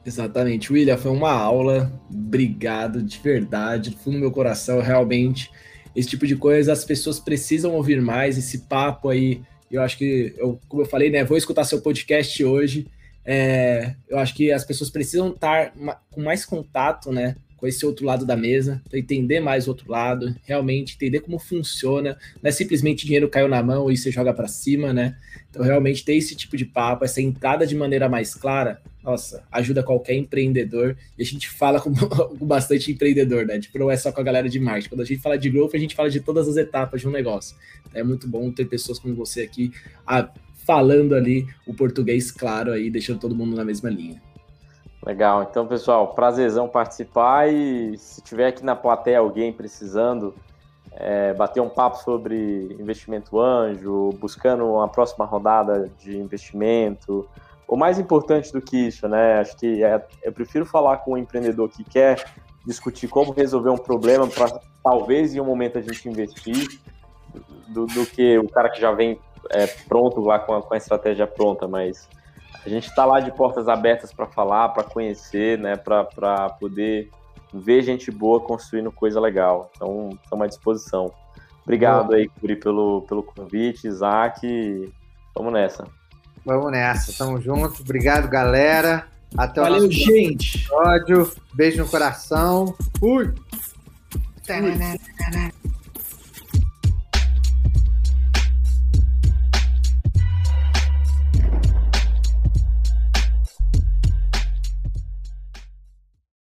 Exatamente, William, foi uma aula. Obrigado de verdade, do fundo do meu coração, realmente. Esse tipo de coisa as pessoas precisam ouvir mais. Esse papo aí, eu acho que, eu, como eu falei, né? Vou escutar seu podcast hoje. É, eu acho que as pessoas precisam estar com mais contato, né, com esse outro lado da mesa, para entender mais o outro lado, realmente entender como funciona. Não é simplesmente dinheiro caiu na mão e você joga para cima, né? Então, realmente ter esse tipo de papo, essa entrada de maneira mais clara, nossa, ajuda qualquer empreendedor. E a gente fala com, *laughs* com bastante empreendedor, né? Tipo, não é só com a galera de marketing. Quando a gente fala de growth, a gente fala de todas as etapas de um negócio. É muito bom ter pessoas como você aqui a, falando ali o português claro aí, deixando todo mundo na mesma linha. Legal. Então, pessoal, prazerzão participar e se tiver aqui na plateia alguém precisando é, bater um papo sobre investimento anjo, buscando uma próxima rodada de investimento, o mais importante do que isso, né? Acho que é, eu prefiro falar com um empreendedor que quer discutir como resolver um problema para talvez em um momento a gente investir do, do que o cara que já vem é, pronto lá com a, com a estratégia pronta, mas a gente está lá de portas abertas para falar, para conhecer, né, para poder ver gente boa construindo coisa legal. Então, estamos à disposição. Obrigado aí, Curi, pelo, pelo convite, Isaac. Vamos nessa. Vamos nessa, tamo junto. Obrigado, galera. Até Valeu, o Valeu, gente. episódio. Beijo no coração. Fui. Fui.